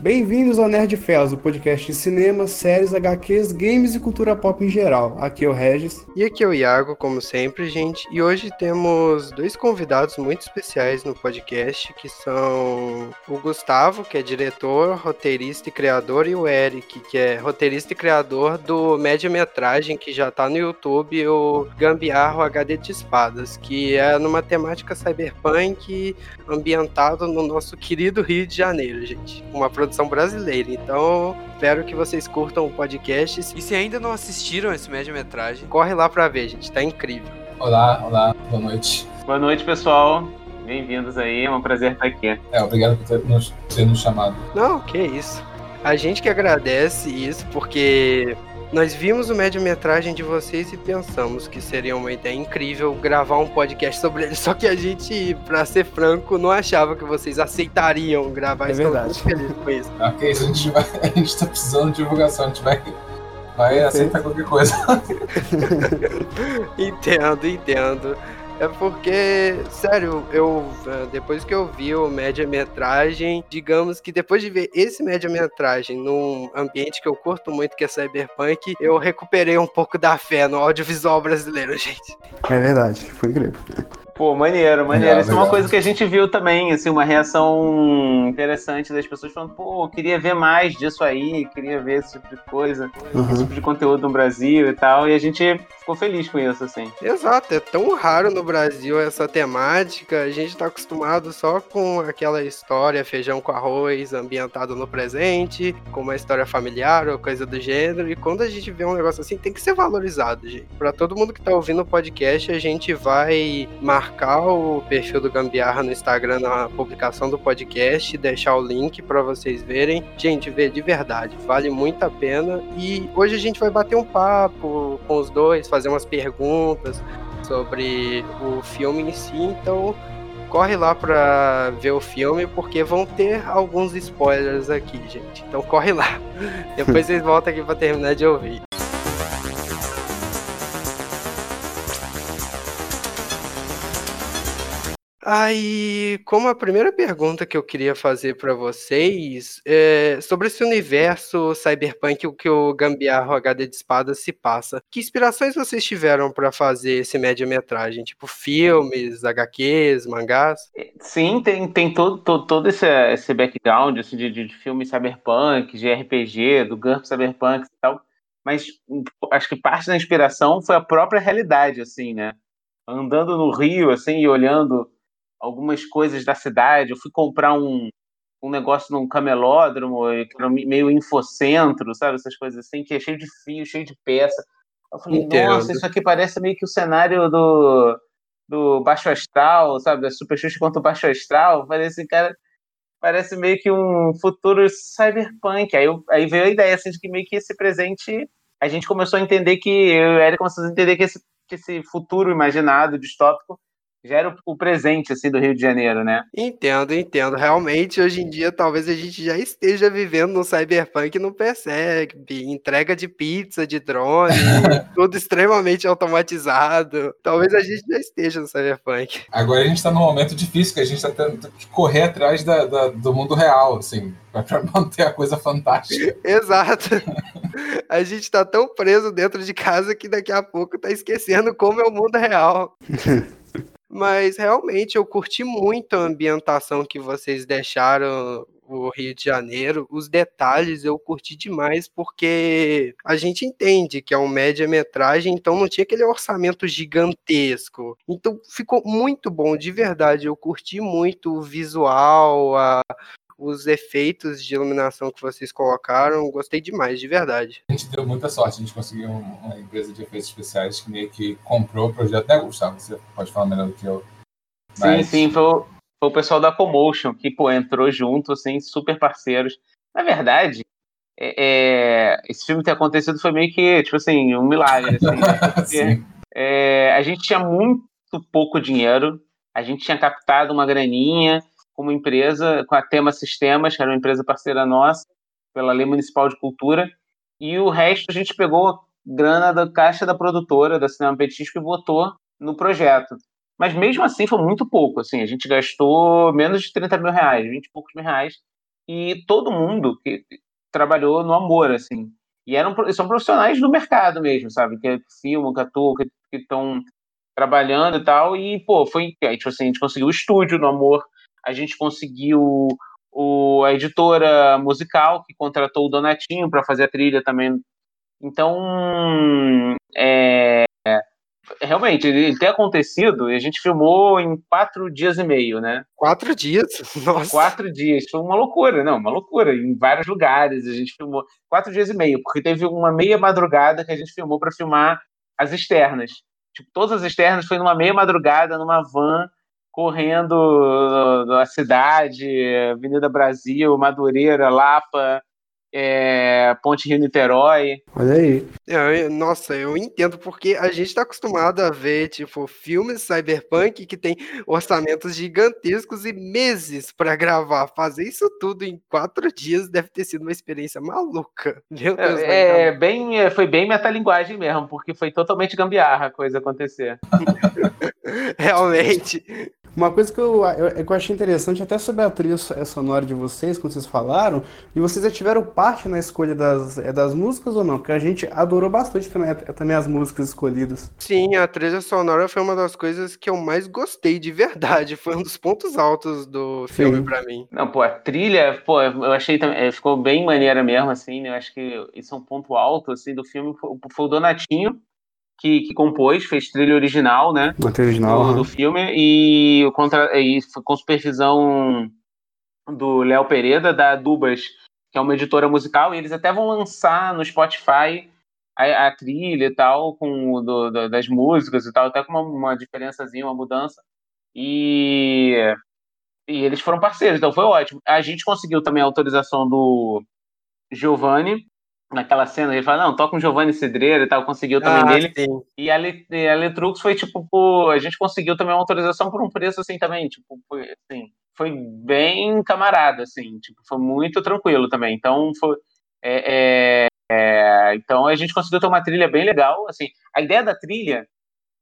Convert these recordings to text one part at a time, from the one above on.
Bem-vindos ao Nerd Fells, o podcast de cinema, séries, HQs, games e cultura pop em geral. Aqui é o Regis. E aqui é o Iago, como sempre, gente. E hoje temos dois convidados muito especiais no podcast, que são o Gustavo, que é diretor, roteirista e criador, e o Eric, que é roteirista e criador do média-metragem que já tá no YouTube, o Gambiarro HD de Espadas, que é numa temática cyberpunk ambientado no nosso querido Rio de Janeiro, gente. Uma produção produção brasileira. Então, espero que vocês curtam o podcast. E se ainda não assistiram esse média-metragem, corre lá pra ver, gente. Tá incrível. Olá, olá, boa noite. Boa noite, pessoal. Bem-vindos aí, é um prazer estar aqui. É, obrigado por ter nos, ter nos chamado. Não, que isso. A gente que agradece isso, porque nós vimos o média-metragem de vocês e pensamos que seria uma ideia incrível gravar um podcast sobre ele. Só que a gente, pra ser franco, não achava que vocês aceitariam gravar. É verdade. Feliz com isso. Ok, a gente, vai, a gente tá precisando de divulgação, a gente vai, vai aceitar qualquer coisa. entendo, entendo. É porque, sério, eu eh, depois que eu vi o média-metragem, digamos que depois de ver esse média-metragem num ambiente que eu curto muito, que é cyberpunk, eu recuperei um pouco da fé no audiovisual brasileiro, gente. É verdade, foi incrível. Pô, maneiro, maneiro. Legal, Isso é uma coisa que a gente viu também, assim, uma reação interessante das pessoas falando, pô, queria ver mais disso aí, queria ver esse tipo de coisa, uhum. esse tipo de conteúdo no Brasil e tal, e a gente ficou feliz com isso, assim. Exato, é tão raro no Brasil essa temática, a gente tá acostumado só com aquela história feijão com arroz ambientado no presente, com uma história familiar ou coisa do gênero, e quando a gente vê um negócio assim, tem que ser valorizado, gente. Pra todo mundo que tá ouvindo o podcast, a gente vai marcar marcar o perfil do Gambiarra no Instagram na publicação do podcast, deixar o link para vocês verem. Gente, vê de verdade, vale muito a pena. E hoje a gente vai bater um papo com os dois, fazer umas perguntas sobre o filme em si. Então, corre lá para ver o filme, porque vão ter alguns spoilers aqui, gente. Então corre lá. Depois vocês voltam aqui para terminar de ouvir. Aí, como a primeira pergunta que eu queria fazer para vocês é sobre esse universo cyberpunk que o Gambiarro HD de Espada se passa. Que inspirações vocês tiveram para fazer esse média-metragem? Tipo filmes, HQs, mangás? Sim, tem, tem todo, todo, todo esse, esse background assim, de, de, de filmes cyberpunk, de RPG, do GURP cyberpunk e tal. Mas acho que parte da inspiração foi a própria realidade, assim, né? Andando no Rio, assim, e olhando algumas coisas da cidade. Eu fui comprar um, um negócio num camelódromo, meio infocentro, sabe? Essas coisas assim, que é cheio de fio, cheio de peça. Eu falei, Entendo. nossa, isso aqui parece meio que o cenário do, do Baixo Astral, sabe? Da Super Xuxa contra o Baixo Astral. Parece, cara, parece meio que um futuro cyberpunk. Aí, eu, aí veio a ideia, assim, de que meio que esse presente... A gente começou a entender que... Eu e o Eric começamos a entender que esse, que esse futuro imaginado, distópico, já era o presente assim do Rio de Janeiro, né? Entendo, entendo. Realmente, hoje em dia, talvez a gente já esteja vivendo no cyberpunk e não percebe. Entrega de pizza, de drone, tudo extremamente automatizado. Talvez a gente já esteja no cyberpunk. Agora a gente está num momento difícil, que a gente está tendo que correr atrás da, da, do mundo real, assim, para manter a coisa fantástica. Exato. A gente está tão preso dentro de casa que daqui a pouco está esquecendo como é o mundo real. Mas realmente eu curti muito a ambientação que vocês deixaram o Rio de Janeiro, os detalhes eu curti demais porque a gente entende que é um média-metragem, então não tinha aquele orçamento gigantesco. Então ficou muito bom, de verdade. Eu curti muito o visual, a, os efeitos de iluminação que vocês colocaram, gostei demais, de verdade. A gente deu muita sorte, a gente conseguiu uma empresa de efeitos especiais que meio que comprou o projeto, né, Gustavo? Você pode falar melhor do que eu. Mas... Sim, sim, foi o, foi o pessoal da Commotion que pô, entrou junto, assim, super parceiros. Na verdade, é, é, esse filme ter acontecido foi meio que, tipo assim, um milagre. Assim, né? Porque, é, a gente tinha muito pouco dinheiro, a gente tinha captado uma graninha, como empresa, com a Tema Sistemas, que era uma empresa parceira nossa, pela Lei Municipal de Cultura, e o resto a gente pegou grana da caixa da produtora, da Cinema Petisco, e botou no projeto. Mas mesmo assim foi muito pouco, assim, a gente gastou menos de 30 mil reais, 20 e poucos mil reais, e todo mundo que trabalhou no amor, assim. E eram, são profissionais do mercado mesmo, sabe? Que filmam, que atuam, que estão trabalhando e tal. E, pô, foi. Tipo assim, a gente conseguiu o estúdio no amor, a gente conseguiu o, a editora musical que contratou o Donatinho para fazer a trilha também. Então, é, realmente, ele tem acontecido e a gente filmou em quatro dias e meio, né? Quatro dias? Nossa. Quatro dias. Foi uma loucura, não, uma loucura. Em vários lugares a gente filmou. Quatro dias e meio, porque teve uma meia madrugada que a gente filmou para filmar as externas. Tipo, todas as externas foi numa meia madrugada, numa van, correndo na cidade, Avenida Brasil, Madureira, Lapa, é, Ponte Rio Niterói. Olha aí. É, nossa, eu entendo porque a gente está acostumado a ver tipo filmes cyberpunk que tem orçamentos gigantescos e meses para gravar. Fazer isso tudo em quatro dias deve ter sido uma experiência maluca. Meu Deus, é, é bem, é, foi bem metalinguagem mesmo, porque foi totalmente gambiarra a coisa acontecer. Realmente. Uma coisa que eu, eu, que eu achei interessante, até sobre a trilha sonora de vocês, quando vocês falaram, e vocês já tiveram parte na escolha das, é, das músicas ou não? Porque a gente adorou bastante também, é, também as músicas escolhidas. Sim, a trilha sonora foi uma das coisas que eu mais gostei de verdade. Foi um dos pontos altos do filme para mim. Não, pô, a trilha, pô, eu achei também, é, ficou bem maneira mesmo, assim, né? Eu acho que isso é um ponto alto, assim, do filme. Foi o Donatinho, que, que, compôs, fez trilha original, né? Trilha original, do, do, filme, e, contra, e com supervisão do Léo Pereira, da Dubas, que é uma editora musical, e eles até vão lançar no Spotify a, a trilha e tal, com do, do, das músicas e tal, até com uma, uma diferençazinha, uma mudança. E, e eles foram parceiros, então foi ótimo. A gente conseguiu também a autorização do Giovanni, naquela cena, ele fala, não, toca um Giovanni Cidreira e tal, conseguiu também ah, dele. Sim. E a, a Letrux foi tipo, pô, a gente conseguiu também uma autorização por um preço assim também, tipo, foi, assim, foi bem camarada, assim, tipo, foi muito tranquilo também. Então foi. É, é, é, então a gente conseguiu ter uma trilha bem legal, assim. A ideia da trilha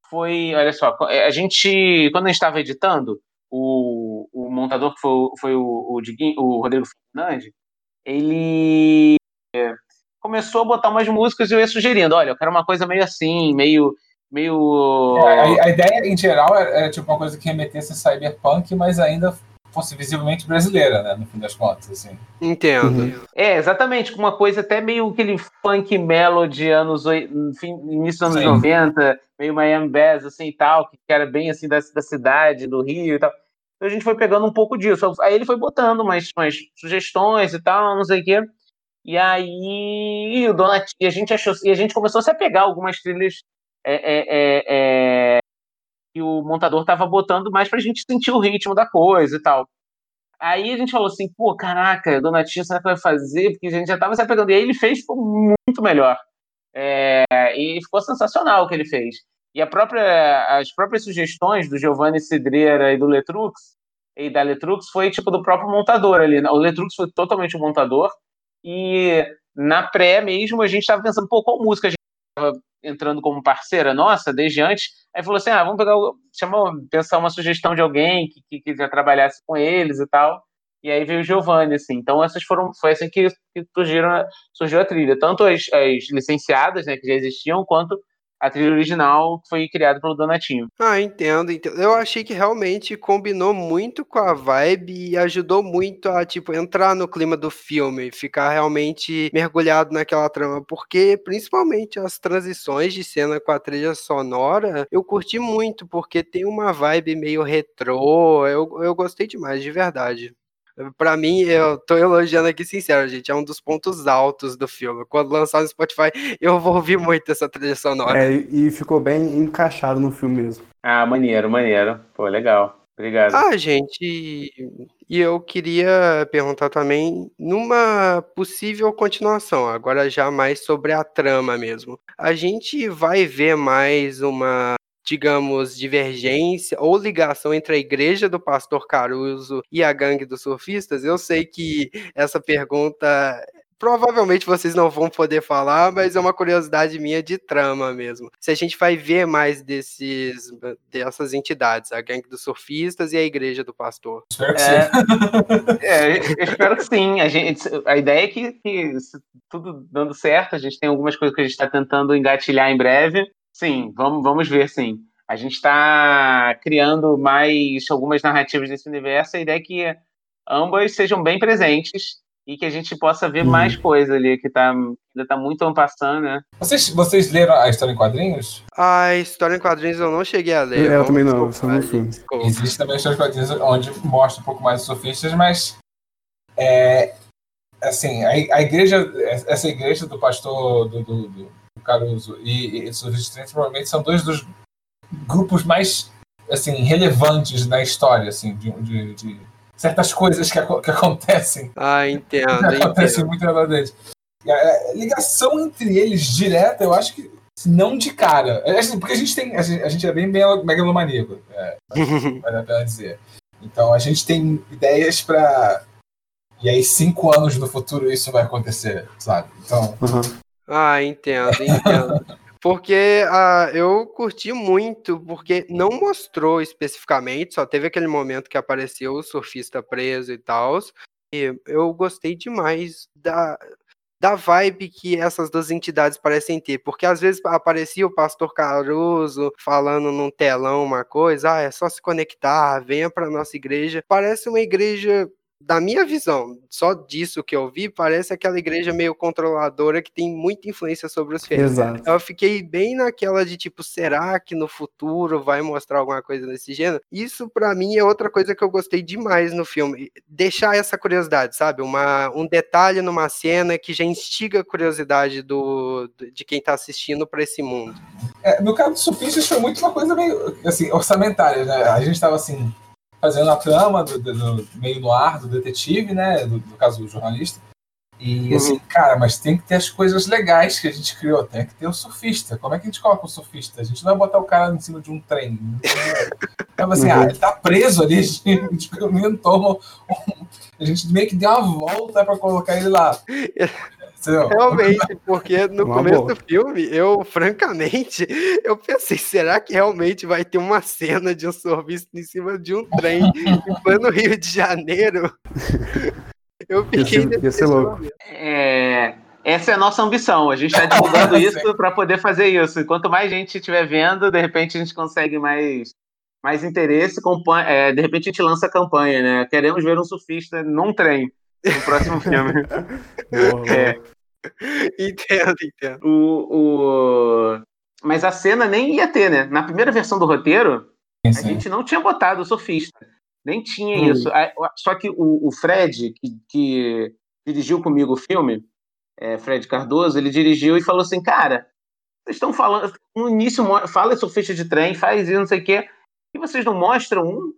foi, olha só, a gente, quando a gente estava editando, o, o montador que foi, foi o, o, Diguinho, o Rodrigo Fernandes, ele começou a botar umas músicas e eu ia sugerindo, olha, eu quero uma coisa meio assim, meio. meio... É, a, a, ideia, em geral, era, era, tipo uma coisa que remetesse a cyberpunk, mas ainda fosse visivelmente brasileira, né? No fim das contas, assim. Entendo. Uhum. É, exatamente, uma coisa até meio aquele funk melody anos fim, início dos anos Sim. 90, meio Miami Bass, assim e tal, que era bem assim da, da cidade, do Rio e tal. Então a gente foi pegando um pouco disso. Aí ele foi botando umas, umas sugestões e tal, não sei o quê. E aí o Donati, a gente achou, e a gente começou a se apegar algumas trilhas é, é, é, é que o montador estava botando mais para a gente sentir o ritmo da coisa e tal. Aí a gente falou assim, pô, caraca, Donatinho, será que vai fazer? Porque a gente já estava se apegando. E aí ele fez, ficou muito melhor. É, e ficou sensacional o que ele fez. E própria, as próprias sugestões do Giovanni Cidreira e do Letrux, e da Letrux, foi tipo do próprio montador ali. Né? O Letrux foi totalmente o montador, e na pré mesmo, a gente estava pensando, pô, qual música a gente estava entrando como parceira nossa desde antes. Aí falou assim: ah, vamos pegar, chamar, pensar uma sugestão de alguém que, que, que trabalhasse com eles e tal. E aí veio o Giovanni, assim. Então, essas foram, foi assim que, que surgiram, surgiu a trilha. Tanto as, as licenciadas, né, que já existiam, quanto a trilha original foi criada pelo Donatinho. Ah, entendo, entendo. Eu achei que realmente combinou muito com a vibe e ajudou muito a, tipo, entrar no clima do filme, ficar realmente mergulhado naquela trama, porque principalmente as transições de cena com a trilha sonora, eu curti muito, porque tem uma vibe meio retrô, eu, eu gostei demais, de verdade. Pra mim, eu tô elogiando aqui sincero, gente. É um dos pontos altos do filme. Quando lançar no Spotify, eu vou ouvir muito essa trilha sonora. É, e ficou bem encaixado no filme mesmo. Ah, maneiro, maneiro. Pô, legal. Obrigado. Ah, gente, e eu queria perguntar também numa possível continuação, agora já mais sobre a trama mesmo. A gente vai ver mais uma digamos, divergência ou ligação entre a igreja do pastor Caruso e a gangue dos surfistas? Eu sei que essa pergunta provavelmente vocês não vão poder falar, mas é uma curiosidade minha de trama mesmo. Se a gente vai ver mais desses dessas entidades, a gangue dos surfistas e a igreja do pastor. Espero que É. sim. É, eu espero que sim. A, gente, a ideia é que, que tudo dando certo, a gente tem algumas coisas que a gente está tentando engatilhar em breve. Sim, vamos, vamos ver, sim. A gente está criando mais algumas narrativas desse universo. A ideia é que ambas sejam bem presentes e que a gente possa ver Uhum. mais coisa ali, que tá, ainda está muito passando, né? Vocês, vocês leram a história em quadrinhos? A história em quadrinhos eu não cheguei a ler. É, eu também não, só no filme. Existe também a história em quadrinhos onde mostra um pouco mais os sofistas, mas é, assim, a, a igreja, essa igreja do pastor do, do, do Caruso e, e dos sofistas provavelmente são dois dos grupos mais assim, relevantes na história, assim, de, de- de certas coisas que, que acontecem Ah, entendo, acontece entendo. muito na verdade deles. E a ligação entre eles direta, eu acho que não de cara. É, assim, porque a gente tem. A gente, a gente é bem mega- megalomaníaco, é, vale a pena dizer. Então a gente tem ideias pra. E aí, cinco anos no futuro isso vai acontecer, sabe? Então. Aham. Ah, entendo, entendo. Porque ah, eu curti muito, porque não mostrou especificamente, só teve aquele momento que apareceu o surfista preso e tal. E eu gostei demais da, da vibe que essas duas entidades parecem ter. Porque às vezes aparecia o pastor Caruso falando num telão uma coisa, ah, é só se conectar, venha para nossa igreja. Parece uma igreja da minha visão, só disso que eu vi, parece aquela igreja meio controladora que tem muita influência sobre os fiéis. Exato. Eu fiquei bem naquela de tipo, será que no futuro vai mostrar alguma coisa desse gênero? Isso pra mim é outra coisa que eu gostei demais no filme, deixar essa curiosidade, sabe? Uma, um detalhe numa cena que já instiga a curiosidade do, do- de quem tá assistindo pra esse mundo. É, no caso dos sofistas foi muito uma coisa meio assim, orçamentária, né? A gente estava assim, fazendo a trama do, do- do- meio no ar do detetive, né? Do, no caso do jornalista. E assim, cara, mas tem que ter as coisas legais que a gente criou. Tem que ter o surfista. Como é que a gente coloca o surfista? A gente não vai botar o cara em cima de um trem. Então, assim, Uhum. ah, ele tá preso ali, a gente inventou um- A gente meio que deu uma volta pra colocar ele lá. Realmente, porque no Uma começo boa. do filme, eu, francamente, eu pensei, será que realmente vai ter uma cena de um surfista em cima de um trem em plano Rio de Janeiro? Eu fiquei ia ser louco. É, essa é a nossa ambição. A gente está divulgando isso para poder fazer isso. E quanto mais gente estiver vendo, de repente a gente consegue mais, mais interesse. é, de repente a gente lança a campanha, né? Queremos ver um surfista num trem no próximo filme. Boa, boa. É. Entendo, entendo. O, o... Mas a cena nem ia ter, né? Na primeira versão do roteiro, a Sim. gente não tinha botado o surfista. Nem tinha Hum. isso. Só que o, o Fred, que, que dirigiu comigo o filme, é, Fred Cardoso, ele dirigiu e falou assim: cara, vocês estão falando. No início, fala surfista de trem, faz isso, não sei o quê, e vocês não mostram um.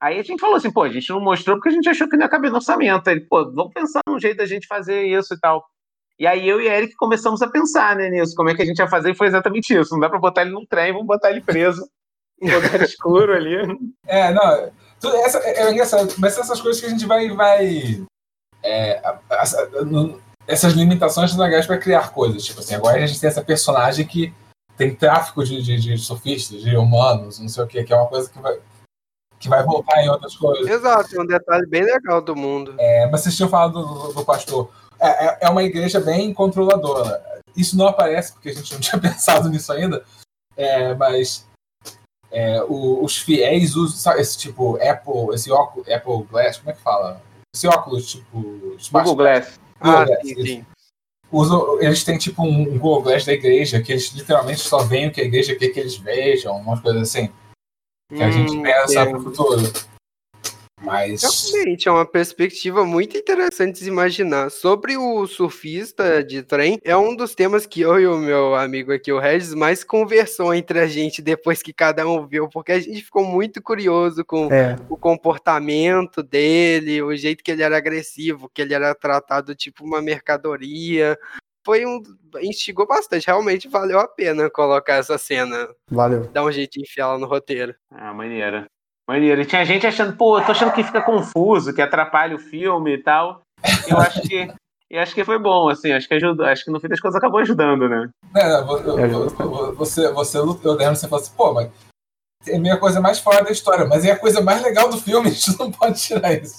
Aí a gente falou assim: pô, a gente não mostrou porque a gente achou que não ia caber no orçamento. Aí Ele, pô, vamos pensar num jeito da gente fazer isso e tal. E aí eu e a Eric começamos a pensar né, nisso, como é que a gente ia fazer, e foi exatamente isso. Não dá pra botar ele num trem, vamos botar ele preso. Um lugar escuro ali. É, não. tudo- essa, é, é engraçado, mas são essas coisas que a gente vai. vai é, a- a- a- no- essas limitações são legais para criar coisas. Tipo assim, agora a gente tem essa personagem que tem tráfico de, de, de sofistas, de humanos, não sei o que, que é uma coisa que vai, que vai voltar em outras coisas. Exato, é um detalhe bem legal do mundo. É, mas vocês tinham falado do, do pastor. É, é- é uma igreja bem controladora. Isso não aparece porque a gente não tinha pensado nisso ainda. É, mas é, o- os fiéis usam sabe, esse tipo Apple, esse óculos, Apple Glass, como é que fala? Esse óculos tipo smart- Google Glass. Ah, Glass, sim, sim. Usam, eles têm tipo um, um Google Glass da igreja que eles literalmente só veem o que a igreja quer que eles vejam, umas coisas assim que a gente Hum, pensa entendo. pro futuro. Mas Realmente, é uma perspectiva muito interessante de se imaginar. Sobre o surfista de trem, é um dos temas que eu e o meu amigo aqui, o Regis, mais conversou entre a gente depois que cada um viu, porque a gente ficou muito curioso com É, o comportamento dele, o jeito que ele era agressivo, que ele era tratado tipo uma mercadoria. Foi um. instigou bastante. Realmente valeu a pena colocar essa cena, valeu. dar um jeito de enfiar ela no roteiro. Ah, maneira. Maneira. E tinha gente achando, pô, eu tô achando que fica confuso, que atrapalha o filme e tal. Eu acho que. E acho que foi bom, assim, acho que ajudou, acho que no fim das contas acabou ajudando, né? É, você, você lutou, né? Você falou assim, pô, mas é a minha coisa mais fora da história, mas é a coisa mais legal do filme, a gente não pode tirar isso.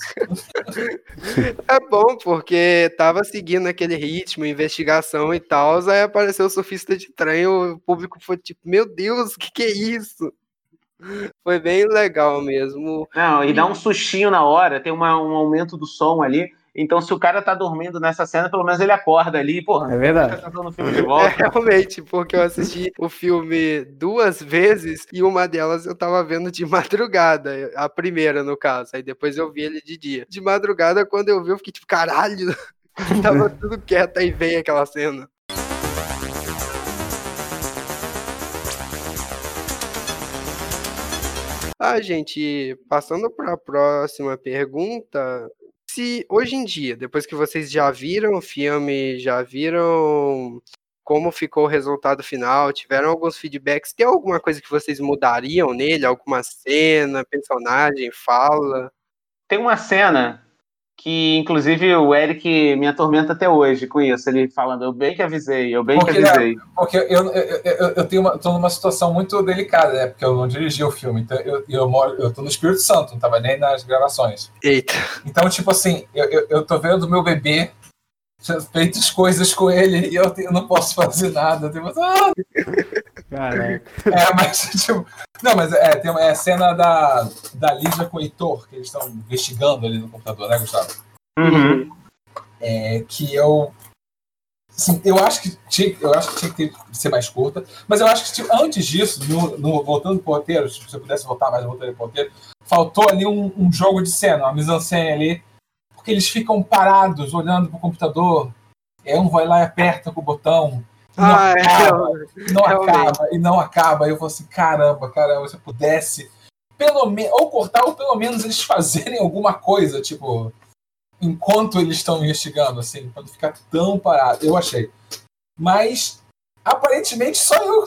É bom, porque tava seguindo aquele ritmo, investigação e tal, aí apareceu o surfista de trem, o público foi tipo, meu Deus, o que, que é isso? Foi bem legal mesmo. Não, e dá um sustinho na hora, tem uma, um aumento do som ali. Então, se o cara tá dormindo nessa cena, pelo menos ele acorda ali, porra. É verdade. Tá o filme de volta. É, realmente, porque eu assisti o filme duas vezes e uma delas eu tava vendo de madrugada, a primeira no caso, aí depois eu vi ele de dia. De madrugada, quando eu vi, eu fiquei tipo, caralho, tava tudo quieto, aí veio aquela cena. Ah, gente, passando para a próxima pergunta, se hoje em dia, depois que vocês já viram o filme, já viram como ficou o resultado final, tiveram alguns feedbacks, tem alguma coisa que vocês mudariam nele? Alguma cena, personagem, fala? Tem uma cena que inclusive o Eric me atormenta até hoje com isso. Ele falando, eu bem que avisei, eu bem porque, que avisei. Porque eu, eu, eu, eu tenho uma, tô numa situação muito delicada, né? Porque eu não dirigi o filme, então eu, eu, moro, eu tô no Espírito Santo, não tava nem nas gravações. Eita. Então, tipo assim, eu, eu, eu tô vendo o meu bebê feito as coisas com ele e eu, eu não posso fazer nada. Tipo, ah! Caraca. É, mas, tipo, não, mas é, tem uma é a cena da, da Lígia com o Heitor, que eles estão investigando ali no computador, né, Gustavo? Uhum. É, que eu. Assim, eu acho que tinha, eu acho que tinha que ser mais curta, mas eu acho que tipo, antes disso, no, no, voltando pro roteiro, se eu pudesse voltar mais voltando pro roteiro, faltou ali um, um jogo de cena, uma mise-en-scène ali, porque eles ficam parados olhando pro computador, é um vai lá e aperta com o botão, não Ah, é, acaba, e não acaba, e não acaba. Eu falo assim, caramba, caramba, se eu pudesse, pelo menos, ou cortar, ou pelo menos eles fazerem alguma coisa, tipo, enquanto eles estão investigando, assim, pra não ficar tão parado. Eu achei. Mas, aparentemente, só eu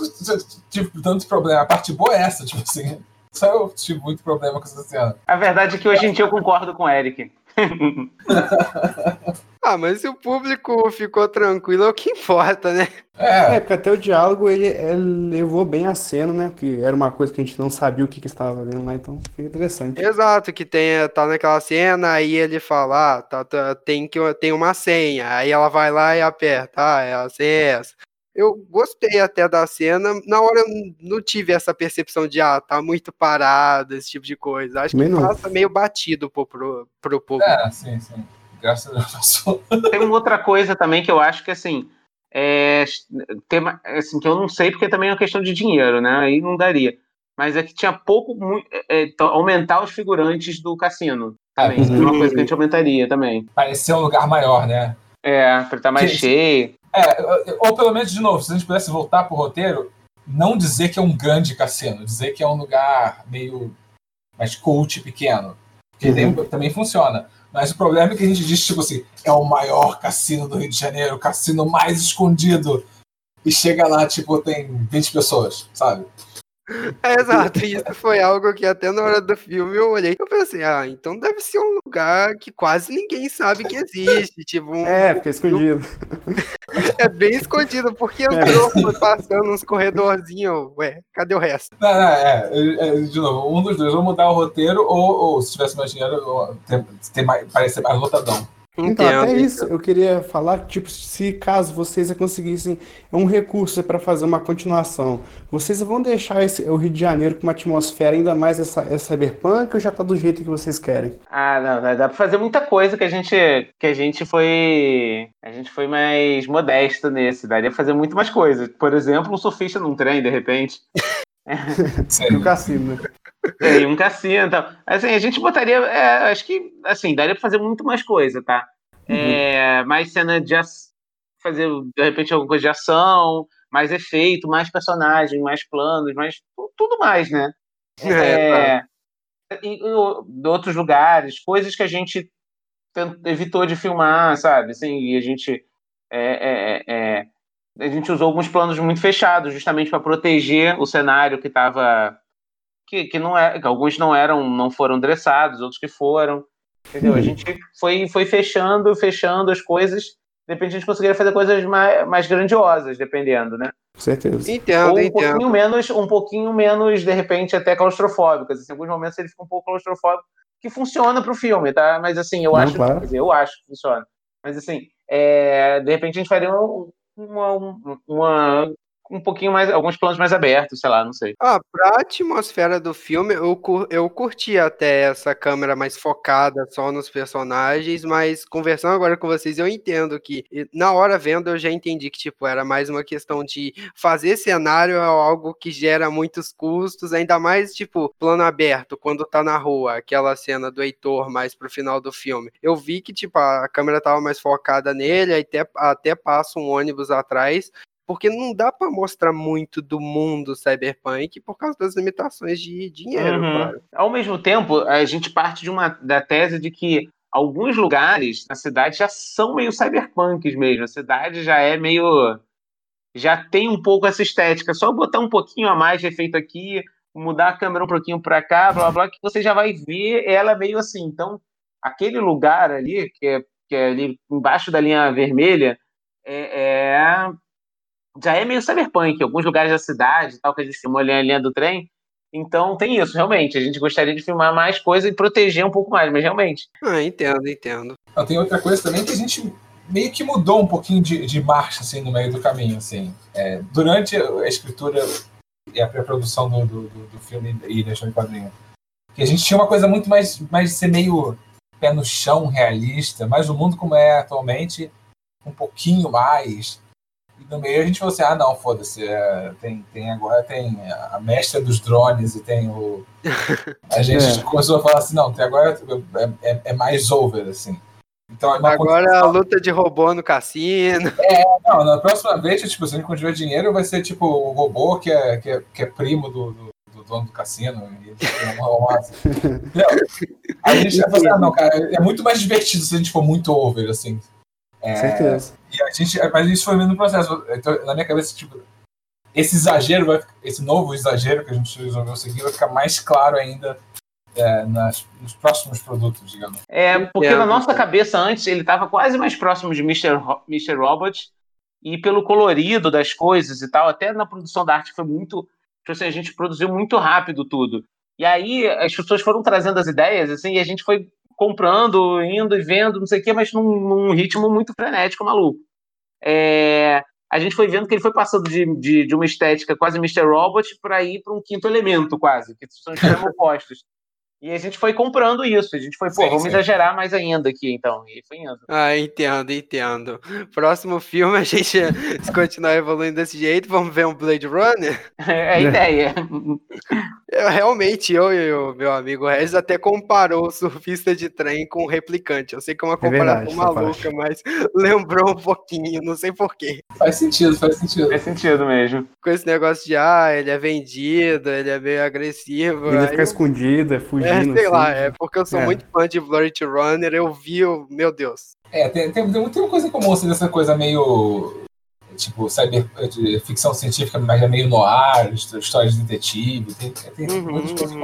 tive tanto problema. A parte boa é essa, tipo assim. Só eu tive muito problema com essa cena. A verdade é que hoje em dia eu concordo com o Eric. Ah, mas se o público ficou tranquilo, é o que importa, né? É, É, porque até o diálogo ele, ele levou bem a cena, né? Porque era uma coisa que a gente não sabia o que, que estava vendo lá, então foi interessante. Exato, que tem, tá naquela cena, aí ele fala, ah, tá, tá- tem, que, tem uma senha, aí ela vai lá e aperta, ah, é a senha essa. Eu gostei até da cena, na hora eu não tive essa percepção de, ah, tá muito parado, esse tipo de coisa. Acho que Também não. passa meio batido pro, pro, pro público. é, sim, sim. Graças a Deus passou. Tem uma outra coisa também que eu acho que, assim, é, tema, assim, que eu não sei porque também é uma questão de dinheiro, né? Aí não daria. Mas é que tinha pouco, mui- é, é, aumentar os figurantes do cassino. Também. Ah, é uma coisa que a gente aumentaria também. Parecia um lugar maior, né? É, pra estar mais Sim, sim. cheio. É, ou pelo menos, de novo, se a gente pudesse voltar pro roteiro, não dizer que é um grande cassino, dizer que é um lugar meio mais cult, pequeno. Que Uhum. também funciona. Mas o problema é que a gente diz, tipo assim, é o maior cassino do Rio de Janeiro, o cassino mais escondido. E chega lá, tipo, tem 20 pessoas, sabe? É, exato, e isso foi algo que até na hora do filme eu olhei e eu pensei, ah, então deve ser um lugar que quase ninguém sabe que existe, tipo, um- É, fica escondido. é bem escondido, porque entrou foi passando uns corredorzinhos, ué, cadê o resto? Não, não, é, é, é, de novo, um dos dois, ou mudar o roteiro, ou, ou se tivesse mais dinheiro, ter, ter mais, parecer mais lotadão. Então, até Entendo. isso, eu queria falar, tipo, se caso vocês conseguissem um recurso para fazer uma continuação, vocês vão deixar esse, o Rio de Janeiro com uma atmosfera ainda mais essa, essa cyberpunk ou já tá do jeito que vocês querem? Ah, não, dá dá pra fazer muita coisa que a gente que a gente foi a gente foi mais modesto nesse, daria pra fazer muito mais coisas. Por exemplo, um surfista num trem de repente. Sério. No cassino, né? É, e um cassino, então. Assim, a gente botaria, é, acho que assim, daria pra fazer muito mais coisa, tá? É, mais cena de ac- fazer de repente alguma coisa de ação, mais efeito, mais personagem, mais planos, mais tu- tudo mais, né? É, e, e o- de outros lugares, coisas que a gente evitou de filmar, sabe? Assim, e a gente é, é, é, a gente usou alguns planos muito fechados, justamente para proteger o cenário que estava que, que não é, que alguns não eram, não foram dressados, outros que foram, entendeu? A gente foi foi fechando, fechando as coisas de repente a gente conseguiria fazer coisas mais, mais grandiosas, dependendo, né? Com certeza. Entendo, Ou um entendo. pouquinho menos, um pouquinho menos, de repente, até claustrofóbicas. Assim, em alguns momentos ele fica um pouco claustrofóbico, que funciona pro filme, tá? Mas assim, eu Não, acho, claro. quer dizer, eu acho que funciona. Mas assim, é, de repente a gente faria um- uma, uma, um pouquinho mais, alguns planos mais abertos, sei lá, não sei. Ah, pra atmosfera do filme, eu, eu curti até essa câmera mais focada só nos personagens, mas conversando agora com vocês, eu entendo que, na hora vendo, eu já entendi que, tipo, era mais uma questão de fazer cenário é algo que gera muitos custos, ainda mais, tipo, plano aberto, quando tá na rua, aquela cena do Heitor mais pro final do filme. Eu vi que, tipo, a câmera tava mais focada nele, até, até passa um ônibus atrás, porque não dá pra mostrar muito do mundo cyberpunk por causa das limitações de dinheiro, Uhum. claro. Ao mesmo tempo, a gente parte de uma da tese de que alguns lugares na cidade já são meio cyberpunks mesmo. A cidade já é meio. já tem um pouco essa estética. Só botar um pouquinho a mais de efeito aqui, mudar a câmera um pouquinho para cá, blá blá, blá, que você já vai ver ela meio assim. Então, aquele lugar ali, que é, que é ali embaixo da linha vermelha, é, é- já é meio cyberpunk. Alguns lugares da cidade, tal, que a gente filmou ali a linha do trem. Então tem isso, realmente. A gente gostaria de filmar mais coisa e proteger um pouco mais, mas realmente. Ah, entendo, entendo. Não, tem outra coisa também que a gente meio que mudou um pouquinho de, de marcha assim, no meio do caminho. Assim. É, durante a escritura e a pré-produção do, do, do- do filme e da história em quadrinho, que a gente tinha uma coisa muito mais, mais de ser meio pé no chão, realista, mas o mundo como é atualmente, um pouquinho mais. E no meio a gente falou assim, ah não, foda-se, é, tem, tem agora tem a mestra dos drones e tem o. A gente É. começou a falar assim, não, tem agora é, é- é mais over, assim. Então, é Agora a continuação. luta de robô no cassino. Não, na próxima vez, tipo, se a gente continuar dinheiro, vai ser tipo o robô que é, que é, que é primo do, do, do dono do cassino. E a gente vai falar, ah, não, cara, é muito mais divertido se a gente for muito over, assim. Com certeza. E a gente, mas isso foi no processo. Então, na minha cabeça, tipo, esse exagero, vai, esse novo exagero que a gente resolveu seguir vai ficar mais claro ainda é, nas, nos próximos produtos, digamos. É, porque Entendo. na nossa cabeça antes ele estava quase mais próximo de Mr. Ro- Mr. Robot e pelo colorido das coisas e tal, até na produção da arte foi muito, tipo assim, a gente produziu muito rápido tudo. E aí as pessoas foram trazendo as ideias assim, e a gente foi comprando, indo e vendo, não sei o quê, mas num, num ritmo muito frenético, maluco. É, a gente foi vendo que ele foi passando de, de, de uma estética quase Mr. Robot para ir para um quinto elemento, quase, que são extremos opostos. E a gente foi comprando isso. A gente foi, pô, Sim, vamos sim. exagerar mais ainda aqui, então. E foi indo. Ah, entendo, entendo. Próximo filme, a gente se continuar evoluindo desse jeito, vamos ver um Blade Runner? É a ideia. Eu, realmente, eu e o meu amigo Regis até comparou o surfista de trem com o replicante. Eu sei que é uma comparação verdade, essa maluca, mas lembrou um pouquinho, não sei porquê. Faz sentido, faz sentido. Faz sentido mesmo. Com esse negócio de, ah, ele é vendido, ele é meio agressivo. Ele aí fica eu- escondido, é fugindo. É, sei assim. lá, é porque eu sou É. muito fã de Blade Runner, eu vi, o meu Deus. É, tem, tem, tem muita coisa em comum, assim, dessa coisa meio. Tipo, cyber, de ficção científica, mas é meio noir, histó- histórias de detetive. Tem, tem Uhum, muitas coisas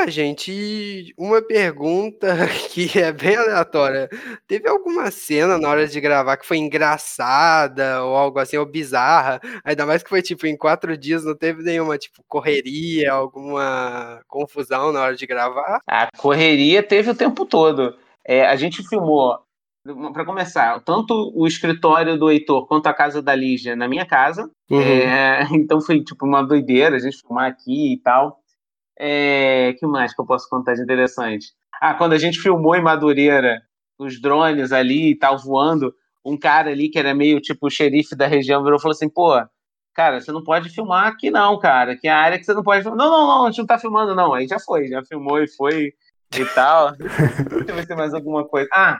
Ah, gente, uma pergunta que é bem aleatória. Teve alguma cena na hora de gravar que foi engraçada ou algo assim, ou bizarra? Ainda mais que foi tipo em quatro dias, não teve nenhuma tipo correria, alguma confusão na hora de gravar? A correria teve o tempo todo. É, a gente filmou, para começar, tanto o escritório do Heitor quanto a casa da Lígia na minha casa. Uhum. É, então foi tipo uma doideira a gente filmar aqui e tal. É, que mais que eu posso contar de interessante? Ah, quando a gente filmou em Madureira, os drones ali e tal voando, um cara ali que era meio tipo o xerife da região virou e falou assim: pô, cara, você não pode filmar aqui não, cara, que é a área que você não pode filmar. Não, não, não, a gente não tá filmando não. Aí já foi, já filmou e foi e tal. Deixa eu ver se tem mais alguma coisa. Ah,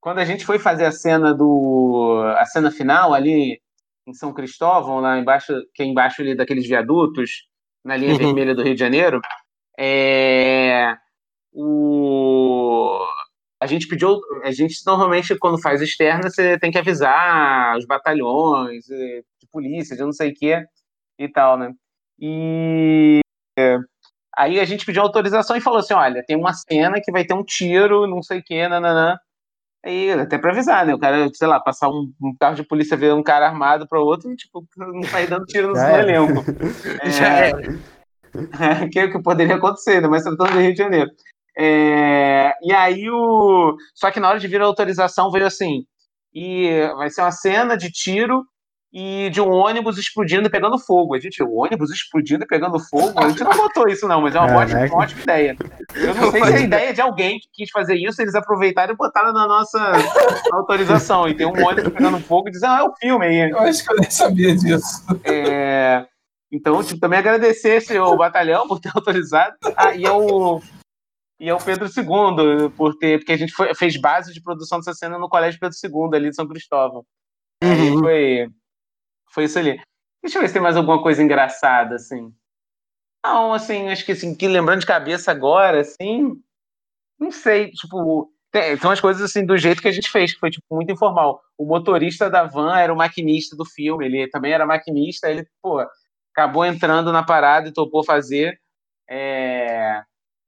quando a gente foi fazer a cena do. a cena final ali em São Cristóvão, lá embaixo, que é embaixo ali daqueles viadutos, na linha Uhum. vermelha do Rio de Janeiro, é, o, a gente pediu. A gente normalmente, quando faz externa, você tem que avisar os batalhões eh, de polícia, de não sei o que e tal, né? E é, Aí a gente pediu autorização e falou assim: olha, tem uma cena que vai ter um tiro, não sei o que, nananã. Aí, até pra avisar, né? O cara, sei lá, passar um, um carro de polícia ver um cara armado para outro e, tipo, não sair dando tiro no, Já no elenco. Já É, era. que é o que poderia acontecer, né? Mas tratando do Rio de Janeiro. É, e aí o. Só que na hora de vir a autorização veio assim. E vai ser uma cena de tiro e de um ônibus explodindo e pegando fogo. A gente, o ônibus explodindo e pegando fogo, a gente não botou isso, não, mas é uma Caraca. ótima, uma ótima ideia. Eu não sei se é a ideia de alguém que quis fazer isso, eles aproveitaram e botaram na nossa autorização. E tem um ônibus pegando fogo e dizendo, ah, é o filme aí. Eu acho que eu nem sabia disso. É, Então, tipo, também agradecer esse, o batalhão por ter autorizado. Ah, e ao, e ao Pedro II, por ter. Porque a gente foi- fez base de produção dessa cena no Colégio Pedro II, ali de São Cristóvão. Aí Uhum. foi, foi isso ali. Deixa eu ver se tem mais alguma coisa engraçada, assim. Não, assim, acho que assim, que lembrando de cabeça agora, assim, não sei, tipo, tem, tem coisas assim do jeito que a gente fez, que foi tipo muito informal. O motorista da van era o maquinista do filme, ele também era maquinista, ele, pô, acabou entrando na parada e topou fazer. É,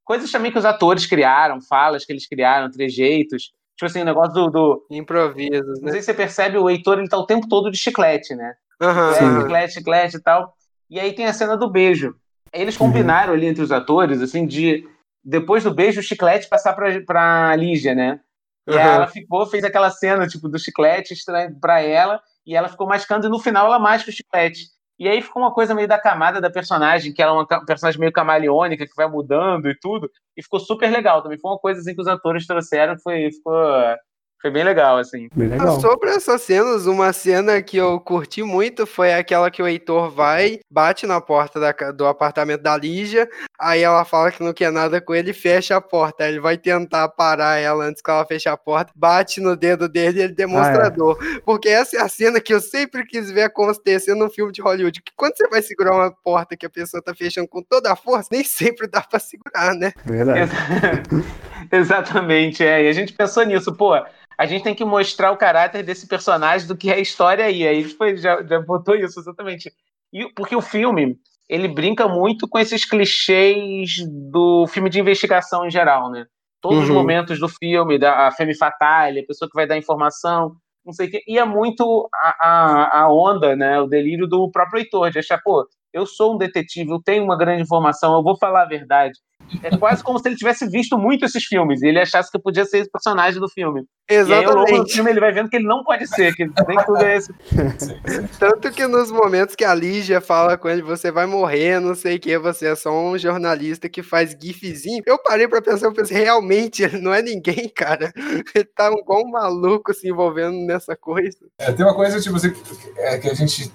Coisas também que os atores criaram, falas que eles criaram, trejeitos. Tipo assim, o negócio do. do- Improvisos, Não né? sei se você percebe, o Heitor ele tá o tempo todo de chiclete, né? É, aham. chiclete, chiclete e tal. E aí tem a cena do beijo. Eles combinaram ali entre os atores, assim, de depois do beijo, o chiclete passar pra, pra Lígia, né? E aí Aham. ela ficou, fez aquela cena, tipo, do chiclete estranho pra ela, e ela ficou mascando, e no final ela masca o chiclete. E aí ficou uma coisa meio da camada da personagem, que ela é uma personagem meio camaleônica, que vai mudando e tudo, e ficou super legal também. Foi uma coisa, assim, que os atores trouxeram, foi, ficou, foi bem legal, assim. Bem legal. Sobre essas cenas, uma cena que eu curti muito foi aquela que o Heitor vai, bate na porta da do apartamento da Lígia, aí ela fala que não quer nada com ele e fecha a porta. Aí ele vai tentar parar ela antes que ela feche a porta, bate no dedo dele e ele demonstra Ah, é. dor. Porque essa é a cena que eu sempre quis ver acontecer num filme de Hollywood. Que quando você vai segurar uma porta que a pessoa tá fechando com toda a força, nem sempre dá pra segurar, né? Verdade. Exatamente, é. E a gente pensou nisso, pô. A gente tem que mostrar o caráter desse personagem do que é a história aí. Aí a gente foi, já, já botou isso, exatamente. E, porque o filme, ele brinca muito com esses clichês do filme de investigação em geral, né? Todos os Uhum. momentos do filme, da a femme fatale, a pessoa que vai dar informação, não sei o quê. E é muito a, a, a onda, né? O delírio do próprio Heitor, de achar, pô, eu sou um detetive, eu tenho uma grande informação, eu vou falar a verdade. É quase como se ele tivesse visto muito esses filmes e ele achasse que podia ser esse personagem do filme. E aí, ao longo do Exatamente. filme, ele vai vendo que ele não pode ser, que nem tudo é esse. Tanto que nos momentos que a Lígia fala com ele, você vai morrer, não sei o que, você é só um jornalista que faz gifzinho. Eu parei pra pensar, eu pensei, realmente, ele não é ninguém, cara. Ele tá igual um maluco se envolvendo nessa coisa. É, tem uma coisa, tipo, assim, é, que a gente.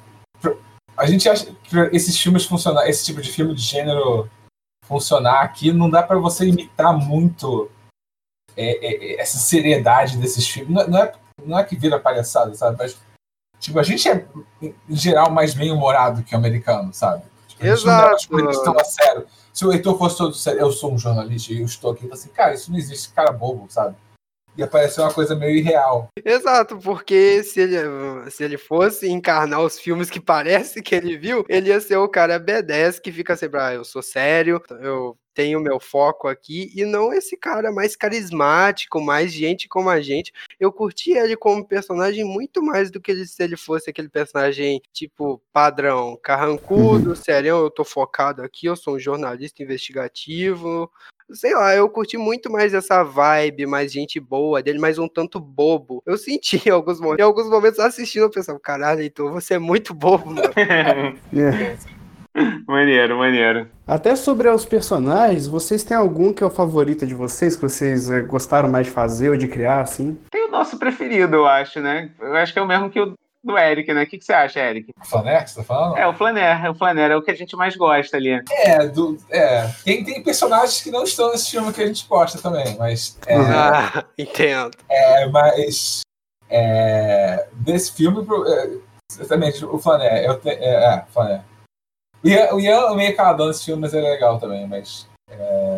A gente acha que esses filmes funcionar, esse tipo de filme de gênero funcionar aqui, não dá pra você imitar muito é, é, é, essa seriedade desses filmes. Não, não é, não é que vira palhaçada, sabe? Mas, tipo, a gente é, em geral, mais bem-humorado que o americano, sabe? Tipo, não Exato. tão a sério. Se o Heitor fosse todo sério, eu sou um jornalista e eu estou aqui, falo assim, cara, isso não existe, cara bobo, sabe? Ia parecer uma coisa meio irreal. Exato, porque se ele, se ele fosse encarnar os filmes que parece que ele viu, ele ia ser o cara B10 que fica sempre, ah, eu sou sério, eu tenho meu foco aqui, e não esse cara mais carismático, mais gente como a gente. Eu curti ele como personagem muito mais do que ele, se ele fosse aquele personagem tipo padrão, carrancudo, sério, eu tô focado aqui, eu sou um jornalista investigativo, sei lá, eu curti muito mais essa vibe, mais gente boa dele, mais um tanto bobo. Eu senti em alguns momentos, em alguns momentos assistindo, eu pensava, caralho, Heitor, você é muito bobo, mano. É. maneiro, maneiro. Até sobre os personagens, vocês têm algum que é o favorito de vocês, que vocês eh, gostaram mais de fazer ou de criar, assim? Tem o nosso preferido, eu acho, né? Eu acho que é o mesmo que o do Eric, né? O que, que você acha, Eric? Flanex, você tá falando? É, o Flaner, é o Flaner, é o que a gente mais gosta ali. É, do, é. Tem, tem personagens que não estão nesse filme que a gente gosta também, mas. É, Ah, entendo. é, mas. É, desse filme, é, exatamente, o Flané. Eu te, é, é, Flané. O Ian, o Ian é meio caladão nesse filme, mas ele é legal também, mas. É,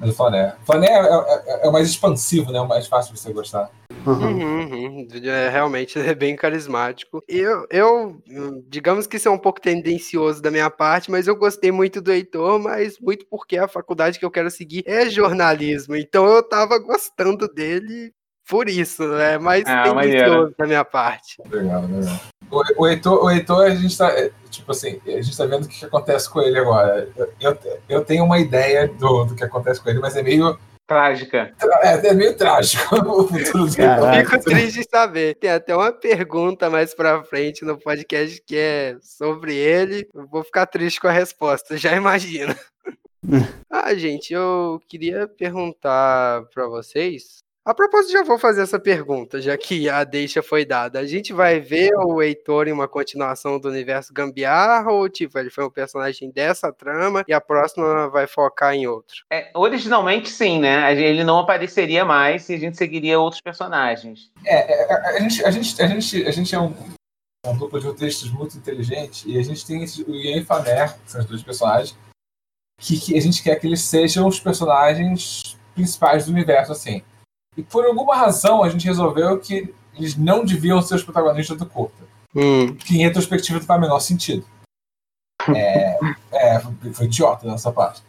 Mas o Flané. O Flané é, é, é, o mais expansivo, né? É o mais fácil de você gostar. Uhum. Uhum, É, realmente é bem carismático. Eu, eu, digamos que isso é um pouco tendencioso da minha parte, mas eu gostei muito do Heitor, mas muito porque a faculdade que eu quero seguir é jornalismo. Então eu tava gostando dele por isso, né? Mas ah, tendencioso da minha parte. Legal, legal. O, o, Heitor, o Heitor, a gente tá. É, tipo assim, a gente tá vendo o que, que acontece com ele agora. Eu, eu tenho uma ideia do, do que acontece com ele, mas é meio trágica. É, é meio trágico o futuro dele. Fico triste de saber. Tem até uma pergunta mais pra frente no podcast que é sobre ele. Eu vou ficar triste com a resposta, já imagino. ah, gente, eu queria perguntar para vocês a propósito, já vou fazer essa pergunta, já que a deixa foi dada. A gente vai ver o Heitor em uma continuação do universo Gambiarra ou, tipo, ele foi um personagem dessa trama e a próxima vai focar em outro? É, originalmente, sim, né? Ele não apareceria mais e a gente seguiria outros personagens. É, é a, gente, a, gente, a, gente, a gente é um, um grupo de roteiristas muito inteligente e a gente tem o Ian e Faner, que são os dois personagens, que, que a gente quer que eles sejam os personagens principais do universo, assim. E por alguma razão a gente resolveu que eles não deviam ser os protagonistas do curta. Hum. Que em retrospectiva não faz o menor sentido. É, é, foi idiota nessa parte.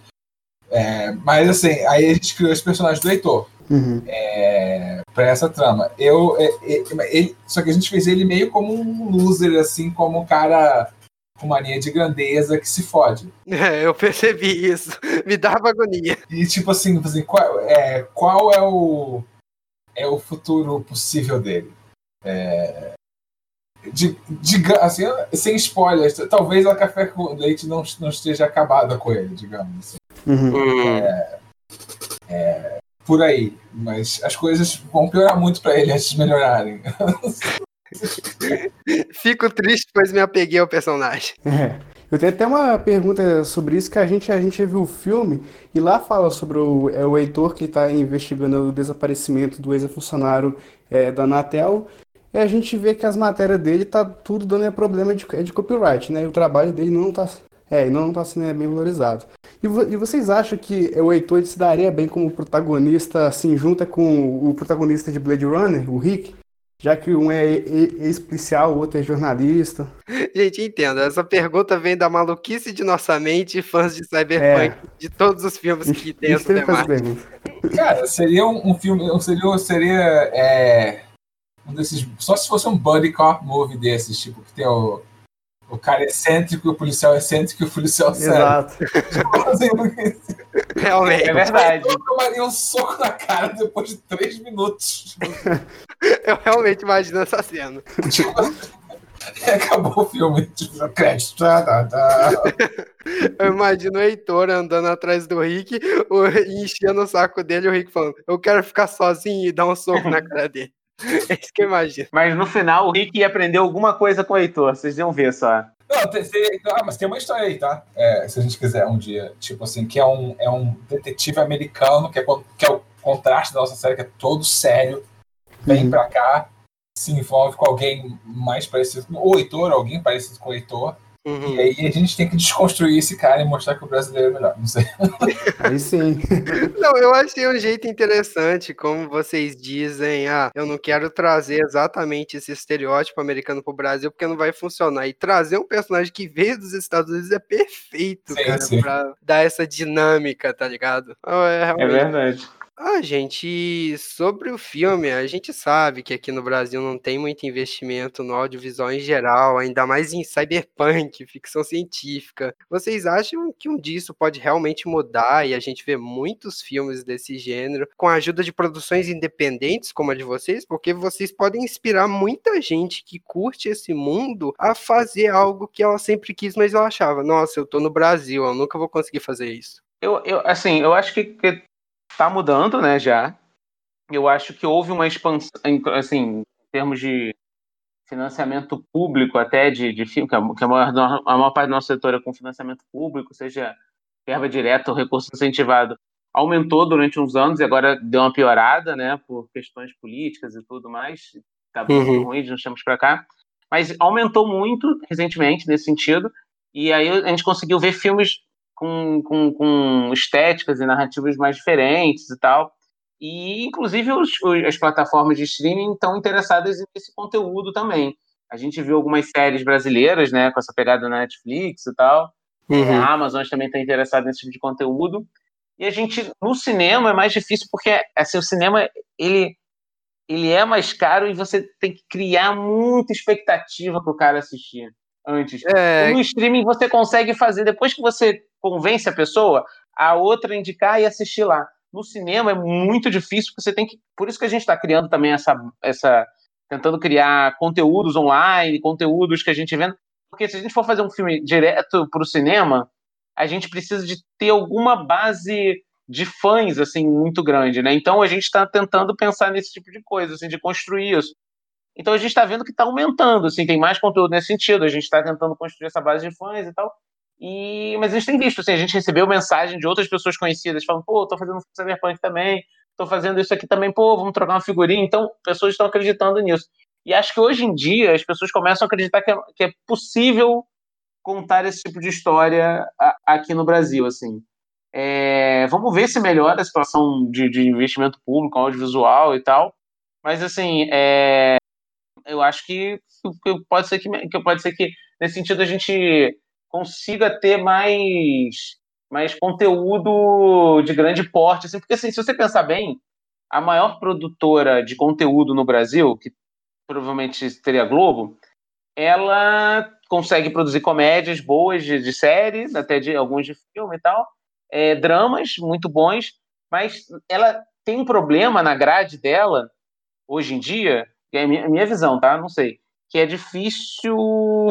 É, mas assim, aí a gente criou esse personagem do Heitor uhum. é, pra essa trama. Eu, é, é, ele, só que a gente fez ele meio como um loser, assim, como um cara com mania de grandeza que se fode. É, eu percebi isso. Me dava agonia. E tipo assim, assim qual, é, qual é o é o futuro possível dele. É, de, de, assim, sem spoilers, talvez a café com leite não, não esteja acabada com ele, digamos assim. Uhum. É, é, por aí, mas as coisas vão piorar muito para ele antes de melhorarem. Fico triste, pois me apeguei ao personagem. É. Eu tenho até uma pergunta sobre isso, que a gente, a gente viu o filme e lá fala sobre o, é, o Heitor que está investigando o desaparecimento do ex-funcionário é, da Anatel. E a gente vê que as matérias dele tá tudo dando é problema de, é de copyright, né? E o trabalho dele não está é, não está sendo bem valorizado. E, e, vocês acham que o Heitor se daria bem como protagonista, assim, junta com o protagonista de Blade Runner, o Rick? Já que um é ex-policial, o outro é jornalista. Gente, entenda, essa pergunta vem da maluquice de nossa mente e fãs de Cyberpunk, é. de todos os filmes que tem essa temática. Cara, seria um, um filme, seria, seria é, um desses, só se fosse um buddy cop movie desses, tipo, que tem o o cara é excêntrico, o policial é excêntrico e o policial sério. Exato. Realmente. É verdade. Eu tomaria um soco na cara depois de três minutos. Eu realmente imagino essa cena. Acabou o filme, tipo, crédito. Tá, tá, tá. Eu imagino o Heitor andando atrás do Rick, o, enchendo o saco dele, o Rick falando: Eu quero ficar sozinho e dar um soco na cara dele. É isso que eu imagino. Mas no final o Rick ia aprender alguma coisa com o Heitor, vocês iam ver só. Não, tem, tem, ah, mas tem uma história aí, tá? É, se a gente quiser um dia. Tipo assim, que é um, é um detetive americano, que é, que é o contraste da nossa série, que é todo sério, vem uhum. pra cá, se envolve com alguém mais parecido com o Heitor, alguém parecido com o Heitor, Uhum. E aí a gente tem que desconstruir esse cara e mostrar que o brasileiro é melhor. Não sei. Aí sim. Não, eu achei um jeito interessante, como vocês dizem, ah, eu não quero trazer exatamente esse estereótipo americano pro Brasil, porque não vai funcionar. E trazer um personagem que veio dos Estados Unidos é perfeito, sim, cara, sim. pra dar essa dinâmica, tá ligado? É, realmente... é verdade. Ah, gente, sobre o filme, a gente sabe que aqui no Brasil não tem muito investimento no audiovisual em geral, ainda mais em cyberpunk, ficção científica. Vocês acham que um disso pode realmente mudar e a gente vê muitos filmes desse gênero com a ajuda de produções independentes como a de vocês? Porque vocês podem inspirar muita gente que curte esse mundo a fazer algo que ela sempre quis, mas ela achava, nossa, eu tô no Brasil, eu nunca vou conseguir fazer isso. Eu, eu assim, eu acho que, que está mudando, né, já. Eu acho que houve uma expansão, assim, em termos de financiamento público até de, de filme, que, a, que a, maior, a maior parte do nosso setor é com financiamento público, seja verba direta ou recurso incentivado, aumentou durante uns anos e agora deu uma piorada, né, por questões políticas e tudo mais. Tá muito uhum. ruim de uns tempos para cá. Mas aumentou muito recentemente nesse sentido. E aí a gente conseguiu ver filmes com, com, com estéticas e narrativas mais diferentes e tal. E, inclusive, os, as plataformas de streaming estão interessadas nesse conteúdo também. A gente viu algumas séries brasileiras, né, com essa pegada na Netflix e tal. Uhum. A Amazon também está interessada nesse tipo de conteúdo. E a gente, no cinema, é mais difícil porque, assim, o cinema, ele, ele é mais caro e você tem que criar muita expectativa para o cara assistir antes. É... No streaming, você consegue fazer, depois que você convence a pessoa, a outra indicar e assistir lá no cinema é muito difícil, porque você tem que. Por isso que a gente está criando também essa, essa. tentando criar conteúdos online, conteúdos que a gente vê. Porque se a gente for fazer um filme direto para o cinema, a gente precisa de ter alguma base de fãs assim muito grande, né? Então a gente está tentando pensar nesse tipo de coisa, assim, de construir isso. Então a gente está vendo que está aumentando, assim, tem mais conteúdo nesse sentido. A gente está tentando construir essa base de fãs e tal. E, mas a gente tem visto, assim, a gente recebeu mensagem de outras pessoas conhecidas falando, pô, tô fazendo Cyberpunk também, tô fazendo isso aqui também, pô, vamos trocar uma figurinha. Então, pessoas estão acreditando nisso. E acho que hoje em dia as pessoas começam a acreditar que é, que é possível contar esse tipo de história a, aqui no Brasil, assim. É, vamos ver se melhora a situação de, de investimento público, audiovisual e tal. Mas, assim, é, eu acho que, que, pode ser que, que pode ser que, nesse sentido, a gente consiga ter mais, mais conteúdo de grande porte. Assim, porque, assim, se você pensar bem, a maior produtora de conteúdo no Brasil, que provavelmente seria a Globo, ela consegue produzir comédias boas de, de série, até de alguns de filme e tal, é, dramas muito bons, mas ela tem um problema na grade dela, hoje em dia, é minha, minha visão, tá? Não sei que é difícil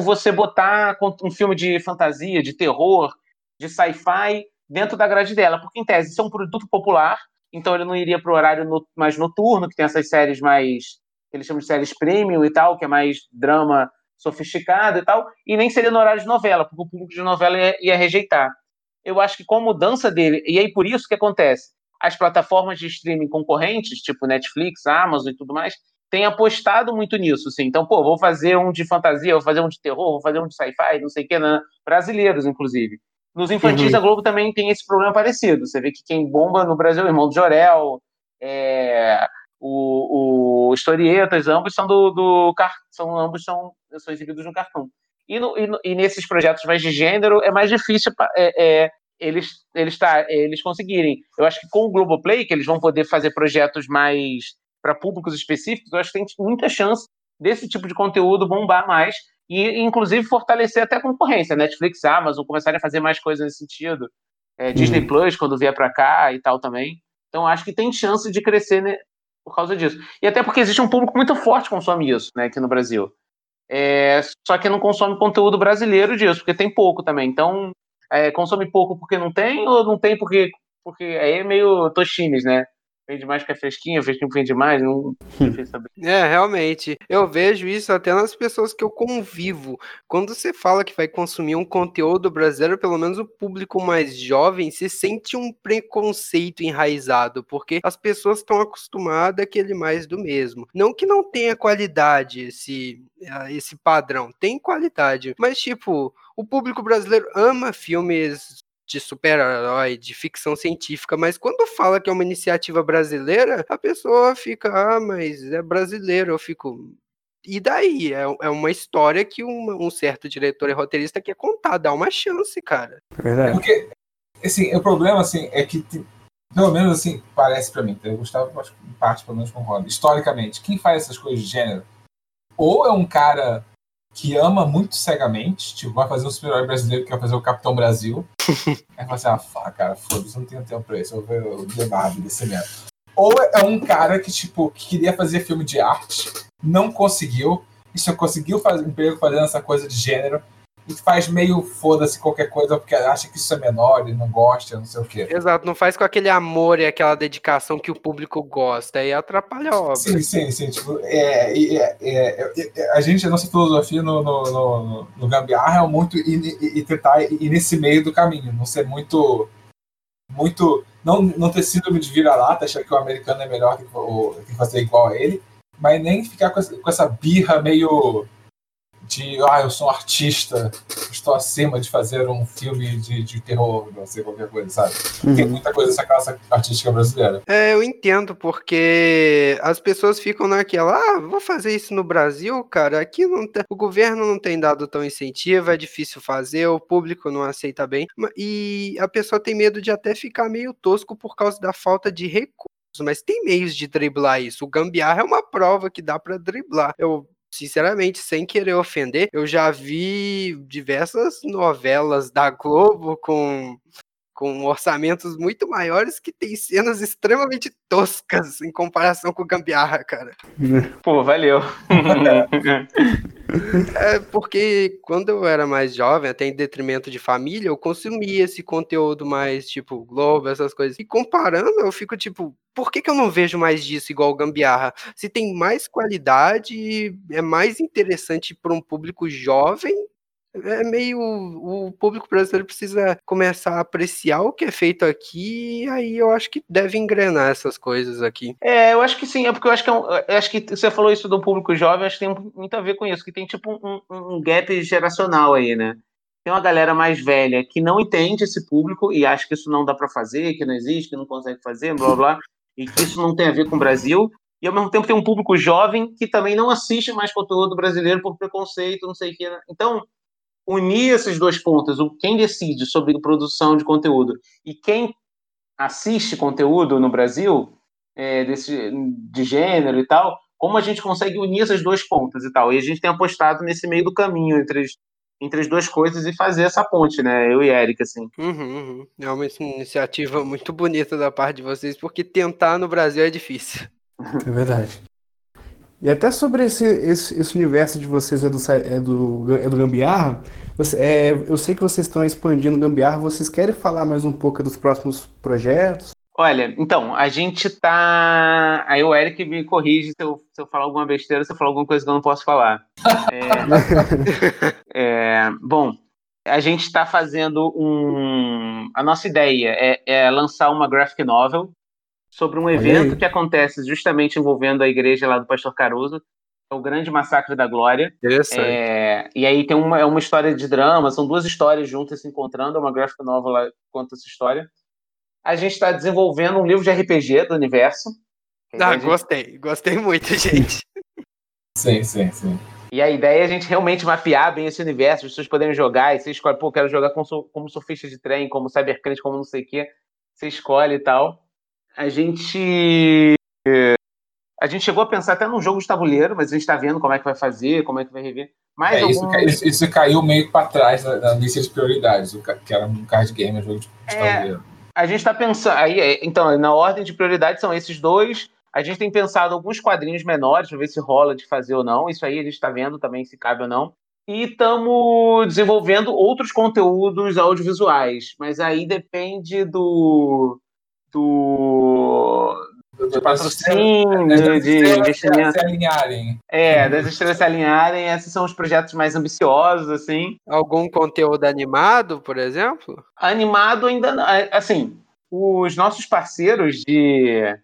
você botar um filme de fantasia, de terror, de sci-fi dentro da grade dela, porque em tese isso é um produto popular, então ele não iria para o horário no, mais noturno, que tem essas séries mais que eles chamam de séries premium e tal, que é mais drama sofisticado e tal, e nem seria no horário de novela, porque o público de novela ia, ia rejeitar. Eu acho que com a mudança dele, e aí por isso que acontece, as plataformas de streaming concorrentes, tipo Netflix, Amazon e tudo mais, tem apostado muito nisso, assim. Então, pô, vou fazer um de fantasia, vou fazer um de terror, vou fazer um de sci-fi, não sei o que, né? brasileiros, inclusive. Nos infantis, uhum. a Globo também tem esse problema parecido. Você vê que quem bomba no Brasil é o Irmão do Jorel, é, o, o Historietas, ambos são do, do são ambos são, são exibidos no cartão. E, no, e, no, e, nesses projetos mais de gênero é mais difícil é, é, eles, eles, tá, eles conseguirem. Eu acho que com o Globoplay, que eles vão poder fazer projetos mais para públicos específicos, eu acho que tem muita chance desse tipo de conteúdo bombar mais e, inclusive, fortalecer até a concorrência. Netflix, Amazon começarem a fazer mais coisas nesse sentido. É, uhum. Disney Plus, quando vier para cá e tal também. Então, acho que tem chance de crescer né, por causa disso. E até porque existe um público muito forte que consome isso né, aqui no Brasil. É, só que não consome conteúdo brasileiro disso, porque tem pouco também. Então, é, consome pouco porque não tem, ou não tem porque. Porque aí é meio tochines, né? Vende mais que a fresquinha, fresquinho vende mais, não É, realmente. Eu vejo isso até nas pessoas que eu convivo. Quando você fala que vai consumir um conteúdo brasileiro, pelo menos o público mais jovem se sente um preconceito enraizado, porque as pessoas estão acostumadas àquele mais do mesmo. Não que não tenha qualidade esse, esse padrão, tem qualidade, mas tipo, o público brasileiro ama filmes de super-herói, de ficção científica, mas quando fala que é uma iniciativa brasileira, a pessoa fica, ah, mas é brasileiro, eu fico. E daí? É, é uma história que um, um certo diretor e roteirista quer contar, dá uma chance, cara. É verdade. Porque, assim, o problema, assim, é que, pelo menos, assim, parece para mim, eu Gustavo, acho em parte, pelo menos, concordo. Historicamente, quem faz essas coisas de gênero, ou é um cara que ama muito cegamente, tipo, vai fazer um super-herói brasileiro que vai fazer o Capitão Brasil. Aí fala assim, ah, fá, cara, foda-se, não tenho tempo pra isso, eu vou ver o The Barbie desse mesmo. Ou é um cara que, tipo, que queria fazer filme de arte, não conseguiu, e só conseguiu fazer emprego fazendo essa coisa de gênero, e faz meio foda-se qualquer coisa porque acha que isso é menor e não gosta, não sei o quê. Exato, não faz com aquele amor e aquela dedicação que o público gosta, e atrapalha a obra. Sim, sim, sim. Tipo, é, é, é, é a gente, a nossa filosofia no, no, no, no Gambiarra é muito ir, ir, tentar ir nesse meio do caminho, não ser muito. muito não, não ter síndrome de vira-lata, achar que o americano é melhor que, ou, que fazer igual a ele, mas nem ficar com essa, com essa birra meio de ah, eu sou um artista, estou acima de fazer um filme de, de terror, não sei, qualquer coisa, sabe? Uhum. Tem muita coisa essa classe artística brasileira. É, eu entendo, porque as pessoas ficam naquela, ah, vou fazer isso no Brasil, cara, aqui não tem, o governo não tem dado tão incentivo, é difícil fazer, o público não aceita bem, e a pessoa tem medo de até ficar meio tosco por causa da falta de recursos mas tem meios de driblar isso. O gambiarra é uma prova que dá para driblar. Eu sinceramente, sem querer ofender, eu já vi diversas novelas da Globo com com orçamentos muito maiores que tem cenas extremamente toscas em comparação com o Gambiarra, cara. Pô, valeu. é porque quando eu era mais jovem, até em detrimento de família, eu consumia esse conteúdo mais tipo Globo, essas coisas. E comparando, eu fico tipo, por que, que eu não vejo mais disso igual Gambiarra? Se tem mais qualidade, é mais interessante para um público jovem é meio. O público brasileiro precisa começar a apreciar o que é feito aqui, e aí eu acho que deve engrenar essas coisas aqui. É, eu acho que sim, é porque eu acho que, é eu acho que você falou isso do público jovem, acho que tem muito a ver com isso, que tem tipo um, um gap geracional aí, né? Tem uma galera mais velha que não entende esse público e acha que isso não dá para fazer, que não existe, que não consegue fazer, blá blá, e que isso não tem a ver com o Brasil. E ao mesmo tempo tem um público jovem que também não assiste mais conteúdo brasileiro por preconceito, não sei o que. Né? Então, unir esses dois pontos, o quem decide sobre produção de conteúdo e quem assiste conteúdo no Brasil é, desse, de gênero e tal, como a gente consegue unir esses dois pontos e tal. E a gente tem apostado nesse meio do caminho entre as, entre as duas coisas e fazer essa ponte, né? Eu e Eric, assim. Uhum, uhum. É uma iniciativa muito bonita da parte de vocês, porque tentar no Brasil é difícil. É verdade. E até sobre esse, esse, esse, universo de vocês é do, é do, é do Gambiarra, você, é, eu sei que vocês estão expandindo o Gambiarra, vocês querem falar mais um pouco dos próximos projetos? Olha, então, a gente tá. Aí o Eric me corrige se eu, se eu falar alguma besteira, se eu falar alguma coisa que eu não posso falar. É... é... Bom, a gente está fazendo um. A nossa ideia é, é lançar uma graphic novel sobre um evento que acontece justamente envolvendo a igreja lá do Pastor Caruso, é o Grande Massacre da Glória. É, e aí tem uma, é uma história de drama, são duas histórias juntas se encontrando, é uma gráfica nova lá que conta essa história. A gente está desenvolvendo um livro de RPG do universo. Ah, gente... gostei, gostei muito, gente. sim, sim, sim. E a ideia é a gente realmente mapear bem esse universo, as pessoas poderem jogar, e você escolhe, pô, quero jogar como, como surfista de trem, como cybercrente, como não sei o quê. Você escolhe e tal a gente a gente chegou a pensar até num jogo de tabuleiro, mas a gente está vendo como é que vai fazer, como é que vai rever. Mas é, algum... isso, isso, caiu meio para trás da, lista de prioridades, que era um card game, um jogo de, de é, tabuleiro. A gente está pensando. Aí, é, então, na ordem de prioridades são esses dois. A gente tem pensado alguns quadrinhos menores para ver se rola de fazer ou não. Isso aí a gente está vendo também se cabe ou não. E estamos desenvolvendo outros conteúdos audiovisuais, mas aí depende do do, de patrocínio, de, de investimento. Se alinharem. É, das estrelas se alinharem, esses são os projetos mais ambiciosos, assim. Algum conteúdo animado, por exemplo? Animado ainda não. É, assim, os nossos parceiros de,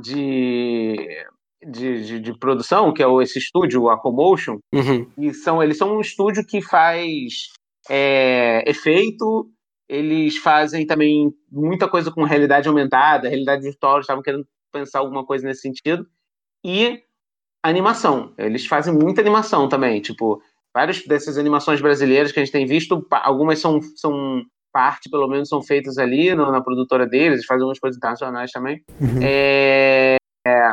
de, de, de, de produção, que é esse estúdio, a Comotion, uhum. e são, eles são um estúdio que faz é, efeito eles fazem também muita coisa com realidade aumentada, realidade virtual, eles estavam querendo pensar alguma coisa nesse sentido. E animação, eles fazem muita animação também, tipo, várias dessas animações brasileiras que a gente tem visto, algumas são, são parte, pelo menos, são feitas ali no, na produtora deles, eles fazem algumas coisas internacionais também. Uhum. É, é,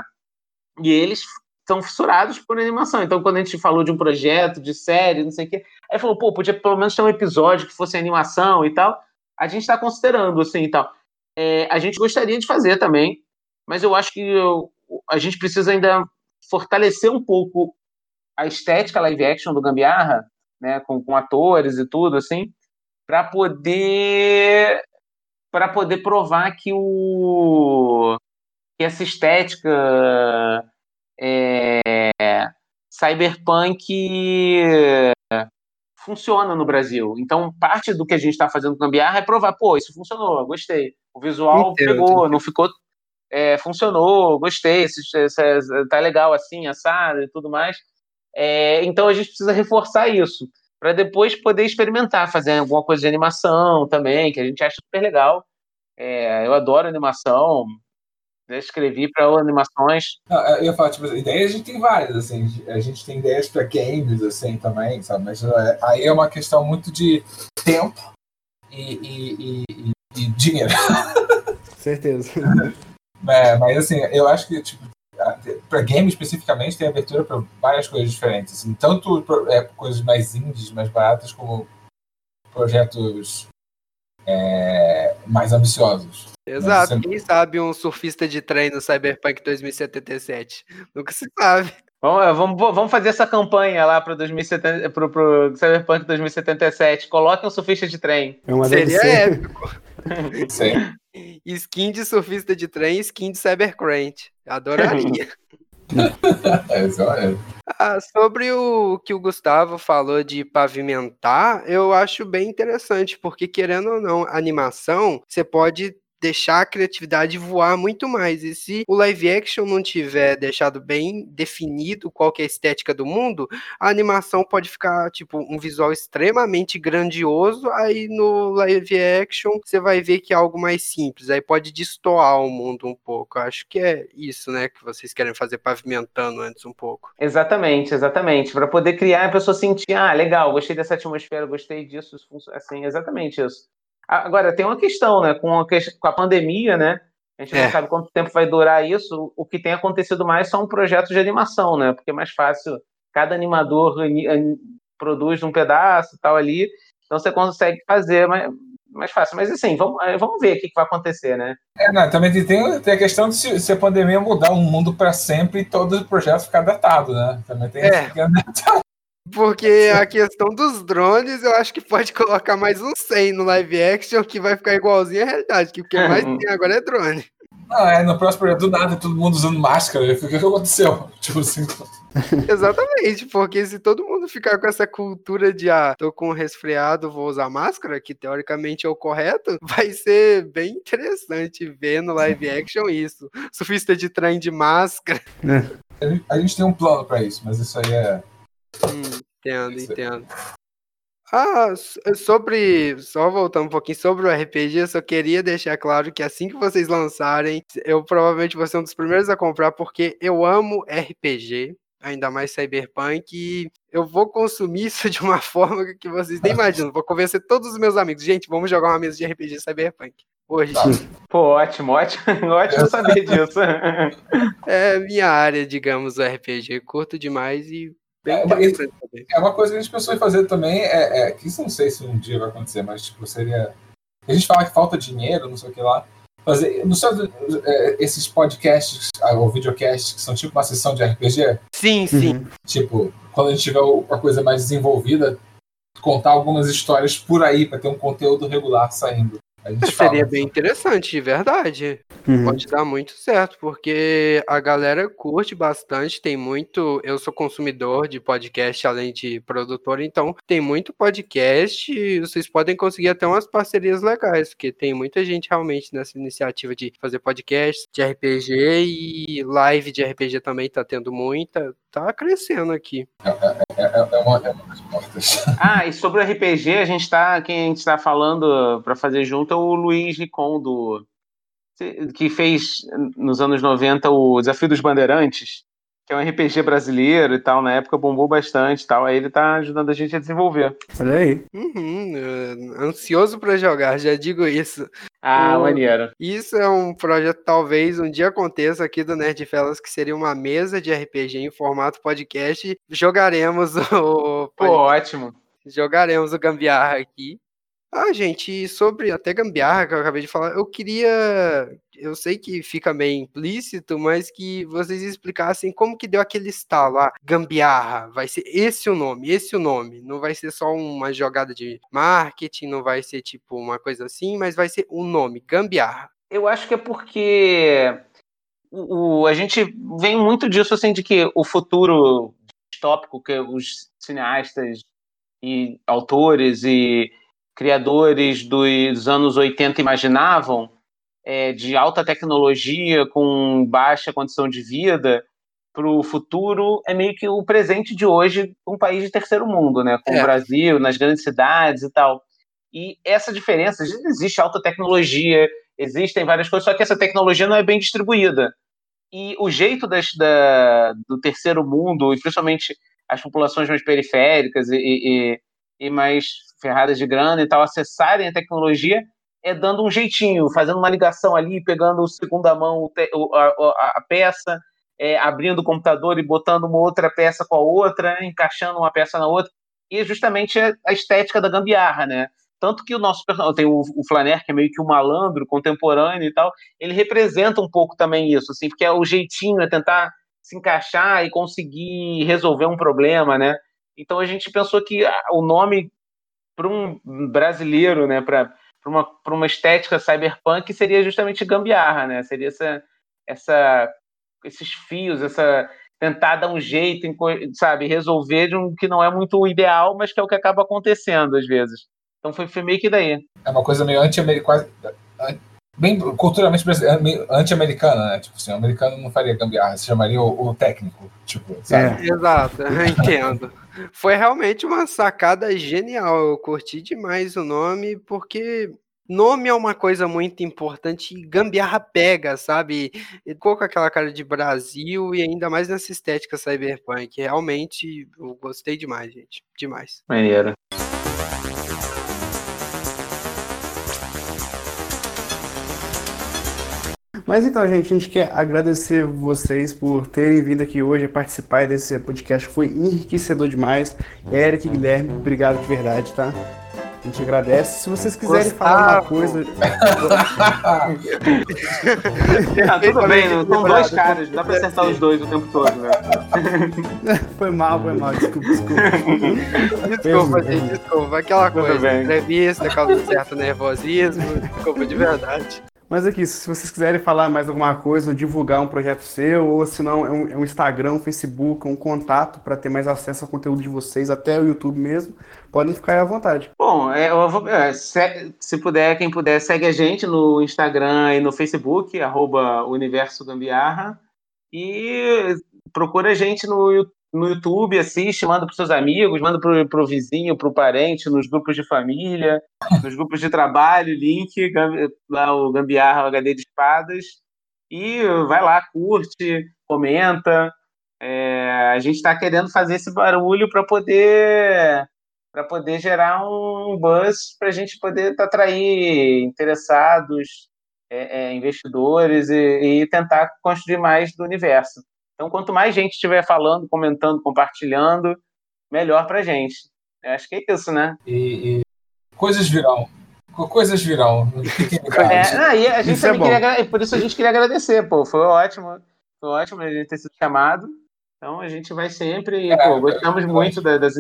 e eles são fissurados por animação. Então, quando a gente falou de um projeto, de série, não sei o quê, aí falou, pô, podia pelo menos ter um episódio que fosse animação e tal a gente está considerando, assim, e tal. É, a gente gostaria de fazer também, mas eu acho que eu, a gente precisa ainda fortalecer um pouco a estética live action do Gambiarra, né, com, com atores e tudo, assim, para poder para poder provar que o que essa estética é, cyberpunk funciona no Brasil. Então, parte do que a gente está fazendo com Gambiarra é provar, pô, isso funcionou, gostei. O visual Entendo. pegou, não ficou. É, funcionou, gostei, isso, isso, tá legal assim, assado e tudo mais. É, então a gente precisa reforçar isso para depois poder experimentar, fazer alguma coisa de animação também, que a gente acha super legal. É, eu adoro animação, já escrevi para animações. Não, eu ia falar, tipo, ideias a gente tem várias, assim, a gente tem ideias para games, assim, também, sabe? Mas é, aí é uma questão muito de tempo e, e, e, e dinheiro. Certeza. É, mas assim, eu acho que, tipo, para game especificamente tem abertura para várias coisas diferentes, assim, tanto é, coisas mais indies, mais baratas, como projetos é, mais ambiciosos. Exato. Sempre... Quem sabe um surfista de trem no Cyberpunk 2077? Nunca se sabe. Vamos, vamos, vamos fazer essa campanha lá para o Cyberpunk 2077. Coloque um surfista de trem. É Seria épico. Sim. Skin de surfista de trem, skin de Cybercrant. Adoraria. ah, sobre o que o Gustavo falou de pavimentar, eu acho bem interessante, porque querendo ou não, animação, você pode deixar a criatividade voar muito mais. E se o live action não tiver deixado bem definido qual é a estética do mundo, a animação pode ficar tipo um visual extremamente grandioso, aí no live action você vai ver que é algo mais simples, aí pode destoar o mundo um pouco. Acho que é isso, né, que vocês querem fazer pavimentando antes um pouco. Exatamente, exatamente, para poder criar a pessoa sentir, ah, legal, gostei dessa atmosfera, gostei disso, assim, exatamente isso. Agora, tem uma questão, né? Com a, com a pandemia, né? A gente é. não sabe quanto tempo vai durar isso. O que tem acontecido mais são projetos de animação, né? Porque é mais fácil, cada animador produz um pedaço e tal ali, então você consegue fazer mais, mais fácil. Mas assim, vamos, eh, vamos ver o que, vai acontecer, né? É, não, também tem, tem a questão de se, se a pandemia mudar o mundo para sempre e todo o projeto ficar datado, né? Também tem é. Porque a questão dos drones, eu acho que pode colocar mais um 100 no live action, que vai ficar igualzinho à realidade, que o que mais tem agora é drone. Não, é, no próximo projeto do nada, todo mundo usando máscara, o que aconteceu? Tipo assim. Exatamente, porque se todo mundo ficar com essa cultura de, ah, tô com um resfriado, vou usar máscara, que teoricamente é o correto, vai ser bem interessante ver no live action isso. Surfista de trem de máscara. É. A gente tem um plano para isso, mas isso aí é Hum, entendo, entendo. Ah, sobre. Só voltando um pouquinho sobre o RPG, eu só queria deixar claro que assim que vocês lançarem, eu provavelmente vou ser um dos primeiros a comprar, porque eu amo RPG, ainda mais Cyberpunk, e eu vou consumir isso de uma forma que vocês nem imaginam. Vou convencer todos os meus amigos. Gente, vamos jogar uma mesa de RPG Cyberpunk. Hoje. Tá. Pô, ótimo, ótimo, ótimo saber disso. É minha área, digamos, o RPG. Curto demais e é, é, uma coisa que a gente pensou em fazer também, é, é, que isso não sei se um dia vai acontecer, mas tipo, seria. A gente fala que falta dinheiro, não sei o que lá. Fazer, não sei, é, esses podcasts ah, ou videocasts que são tipo uma sessão de RPG? Sim, sim. Uhum. Tipo, quando a gente tiver uma coisa mais desenvolvida, contar algumas histórias por aí, para ter um conteúdo regular saindo. Seria bem interessante, de verdade. Uhum. Pode dar muito certo, porque a galera curte bastante, tem muito. Eu sou consumidor de podcast, além de produtor, então tem muito podcast e vocês podem conseguir até umas parcerias legais, porque tem muita gente realmente nessa iniciativa de fazer podcast de RPG e live de RPG também tá tendo muita. Tá crescendo aqui. É, é, é, é uma, é. Ah, e sobre o RPG, a gente tá. Quem a gente tá falando para fazer junto é o Luiz Ricon do que fez nos anos 90 o Desafio dos Bandeirantes, que é um RPG brasileiro e tal, na época bombou bastante e tal, aí ele tá ajudando a gente a desenvolver. Olha aí. Uhum, ansioso para jogar, já digo isso. Ah, o, maneiro. Isso é um projeto talvez um dia aconteça aqui do Nerd Fellas, que seria uma mesa de RPG em formato podcast. Jogaremos o. Pô, ótimo. Jogaremos o Gambiarra aqui. Ah, gente, sobre até gambiarra que eu acabei de falar, eu queria. Eu sei que fica meio implícito, mas que vocês explicassem como que deu aquele estalo. Ah, gambiarra, vai ser esse o nome, esse o nome. Não vai ser só uma jogada de marketing, não vai ser tipo uma coisa assim, mas vai ser o um nome, gambiarra. Eu acho que é porque o, a gente vem muito disso, assim, de que o futuro distópico que os cineastas e autores e criadores dos anos 80 imaginavam, é, de alta tecnologia com baixa condição de vida, para o futuro é meio que o presente de hoje um país de terceiro mundo, né? Com é. o Brasil, nas grandes cidades e tal. E essa diferença, existe alta tecnologia, existem várias coisas, só que essa tecnologia não é bem distribuída. E o jeito das, da, do terceiro mundo, e principalmente as populações mais periféricas e, e, e mais ferradas de grana e tal, acessarem a tecnologia, é dando um jeitinho, fazendo uma ligação ali, pegando segunda mão, a peça, é, abrindo o computador e botando uma outra peça com a outra, encaixando uma peça na outra. E é justamente a estética da gambiarra, né? Tanto que o nosso personagem, tem o, o Flaner, que é meio que um malandro contemporâneo e tal, ele representa um pouco também isso, assim, porque é o jeitinho, é tentar se encaixar e conseguir resolver um problema, né? Então a gente pensou que o nome para um brasileiro, né, para uma, uma estética cyberpunk seria justamente gambiarra, né? Seria essa, essa esses fios, essa tentar dar um jeito, sabe, resolver de um que não é muito ideal, mas que é o que acaba acontecendo às vezes. Então foi, foi meio que daí. É uma coisa meio anti-americana, bem culturalmente anti-americana, né? Tipo assim, o americano não faria gambiarra, se chamaria o, o técnico, tipo, sabe? É. Exato, entendo. Foi realmente uma sacada genial, eu curti demais o nome, porque nome é uma coisa muito importante e gambiarra pega, sabe? E ficou com aquela cara de Brasil e ainda mais nessa estética cyberpunk. Realmente, eu gostei demais, gente. Demais. Maneiro. Mas então, gente, a gente quer agradecer vocês por terem vindo aqui hoje participar desse podcast. Foi enriquecedor demais. Eric, Guilherme, obrigado de verdade, tá? A gente agradece. Se vocês quiserem Gustavo. falar uma coisa. ah, tudo bem, não, são dois caras, dá pra acertar os dois o tempo todo, né? foi mal, foi mal, desculpa, desculpa. desculpa, gente, desculpa. Aquela coisa, entrevista causa certo nervosismo, desculpa de verdade. Mas aqui, se vocês quiserem falar mais alguma coisa, divulgar um projeto seu, ou se não, é um, é um Instagram, um Facebook, um contato para ter mais acesso ao conteúdo de vocês, até o YouTube mesmo, podem ficar à vontade. Bom, é, vou, é, se, se, puder, quem puder, segue a gente no Instagram e no Facebook, arroba Universo Gambiarra, e procura a gente no no YouTube, assiste, manda para seus amigos, manda para o vizinho, para o parente, nos grupos de família, nos grupos de trabalho, link, lá o Gambiarra, o HD de Espadas, e vai lá, curte, comenta. É, a gente está querendo fazer esse barulho para poder para poder gerar um buzz para a gente poder atrair interessados, é, é, investidores e, e tentar construir mais do universo. Então, quanto mais gente estiver falando, comentando, compartilhando, melhor para a gente. Eu acho que é isso, né? E, e coisas virão. Coisas virão. É, não, e a gente isso é também é queria, por isso a gente queria agradecer, pô. Foi ótimo. Foi ótimo a gente ter sido chamado. Então a gente vai sempre. É, pô, gostamos é, muito das, das,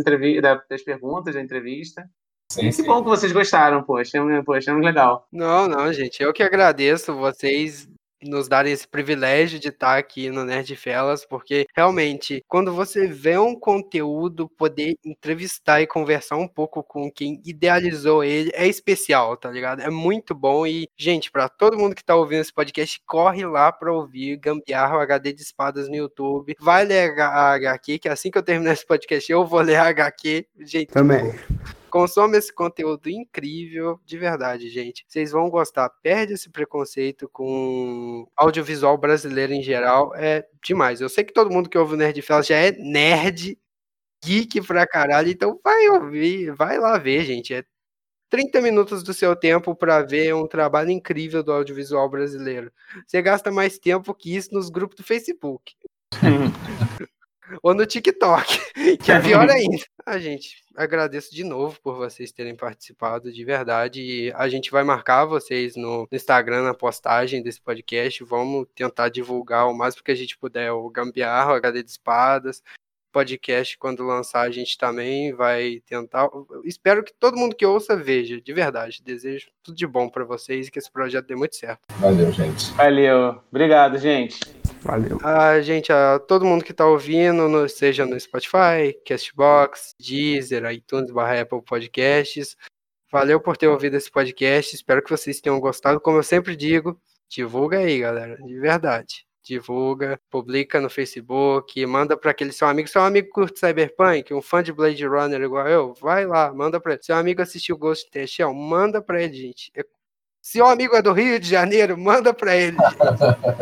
das perguntas, da entrevista. Sim, que bom que vocês gostaram, pô. Achamos, pô, achamos legal. Não, não, gente. Eu que agradeço vocês nos darem esse privilégio de estar aqui no Nerd Felas, porque realmente, quando você vê um conteúdo, poder entrevistar e conversar um pouco com quem idealizou ele é especial, tá ligado? É muito bom e, gente, para todo mundo que tá ouvindo esse podcast, corre lá para ouvir Gambiarra o HD de Espadas no YouTube. Vai ler a HQ, que assim que eu terminar esse podcast, eu vou ler a HQ. Gente, também. Consome esse conteúdo incrível, de verdade, gente. Vocês vão gostar. Perde esse preconceito com audiovisual brasileiro em geral. É demais. Eu sei que todo mundo que ouve o Nerd Fela já é nerd, geek pra caralho. Então vai ouvir, vai lá ver, gente. É 30 minutos do seu tempo para ver um trabalho incrível do audiovisual brasileiro. Você gasta mais tempo que isso nos grupos do Facebook. Ou no TikTok, que é pior ainda. A gente agradeço de novo por vocês terem participado, de verdade. E a gente vai marcar vocês no Instagram, na postagem desse podcast. Vamos tentar divulgar o máximo que a gente puder o Gambiarra, o HD de Espadas. Podcast, quando lançar, a gente também vai tentar. Espero que todo mundo que ouça veja, de verdade. Desejo tudo de bom para vocês e que esse projeto dê muito certo. Valeu, gente. Valeu. Obrigado, gente. Valeu. A gente, a todo mundo que está ouvindo, no, seja no Spotify, Castbox, Deezer, iTunes, barra Apple Podcasts. Valeu por ter ouvido esse podcast. Espero que vocês tenham gostado. Como eu sempre digo, divulga aí, galera. De verdade. divulga, publica no Facebook, manda para aquele seu amigo, seu amigo curte Cyberpunk, um fã de Blade Runner igual eu, vai lá, manda para ele. Seu amigo assistiu Ghost in the Shell, manda para ele, gente. É se o amigo é do Rio de Janeiro, manda para ele.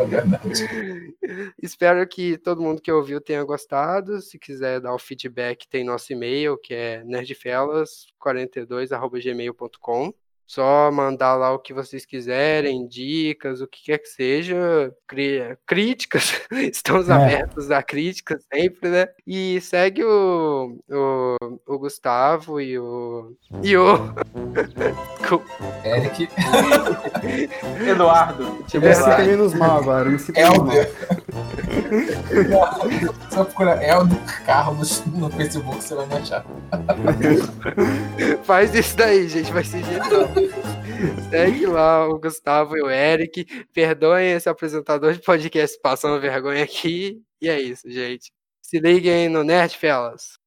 Espero que todo mundo que ouviu tenha gostado. Se quiser dar o feedback, tem nosso e-mail, que é nerdfellas42@gmail.com. Só mandar lá o que vocês quiserem, dicas, o que quer que seja, críticas, estamos é. abertos a críticas sempre, né? E segue o, o, o Gustavo e o. E o. Eric. Eduardo. Eu me sinto menos mal agora, me sinto Elder. Só procura Carlos no Facebook, você vai me achar. Faz isso daí, gente, vai ser genial. Segue lá o Gustavo e o Eric. Perdoem esse apresentador de podcast passando vergonha aqui. E é isso, gente. Se liguem no Nerd Fellas.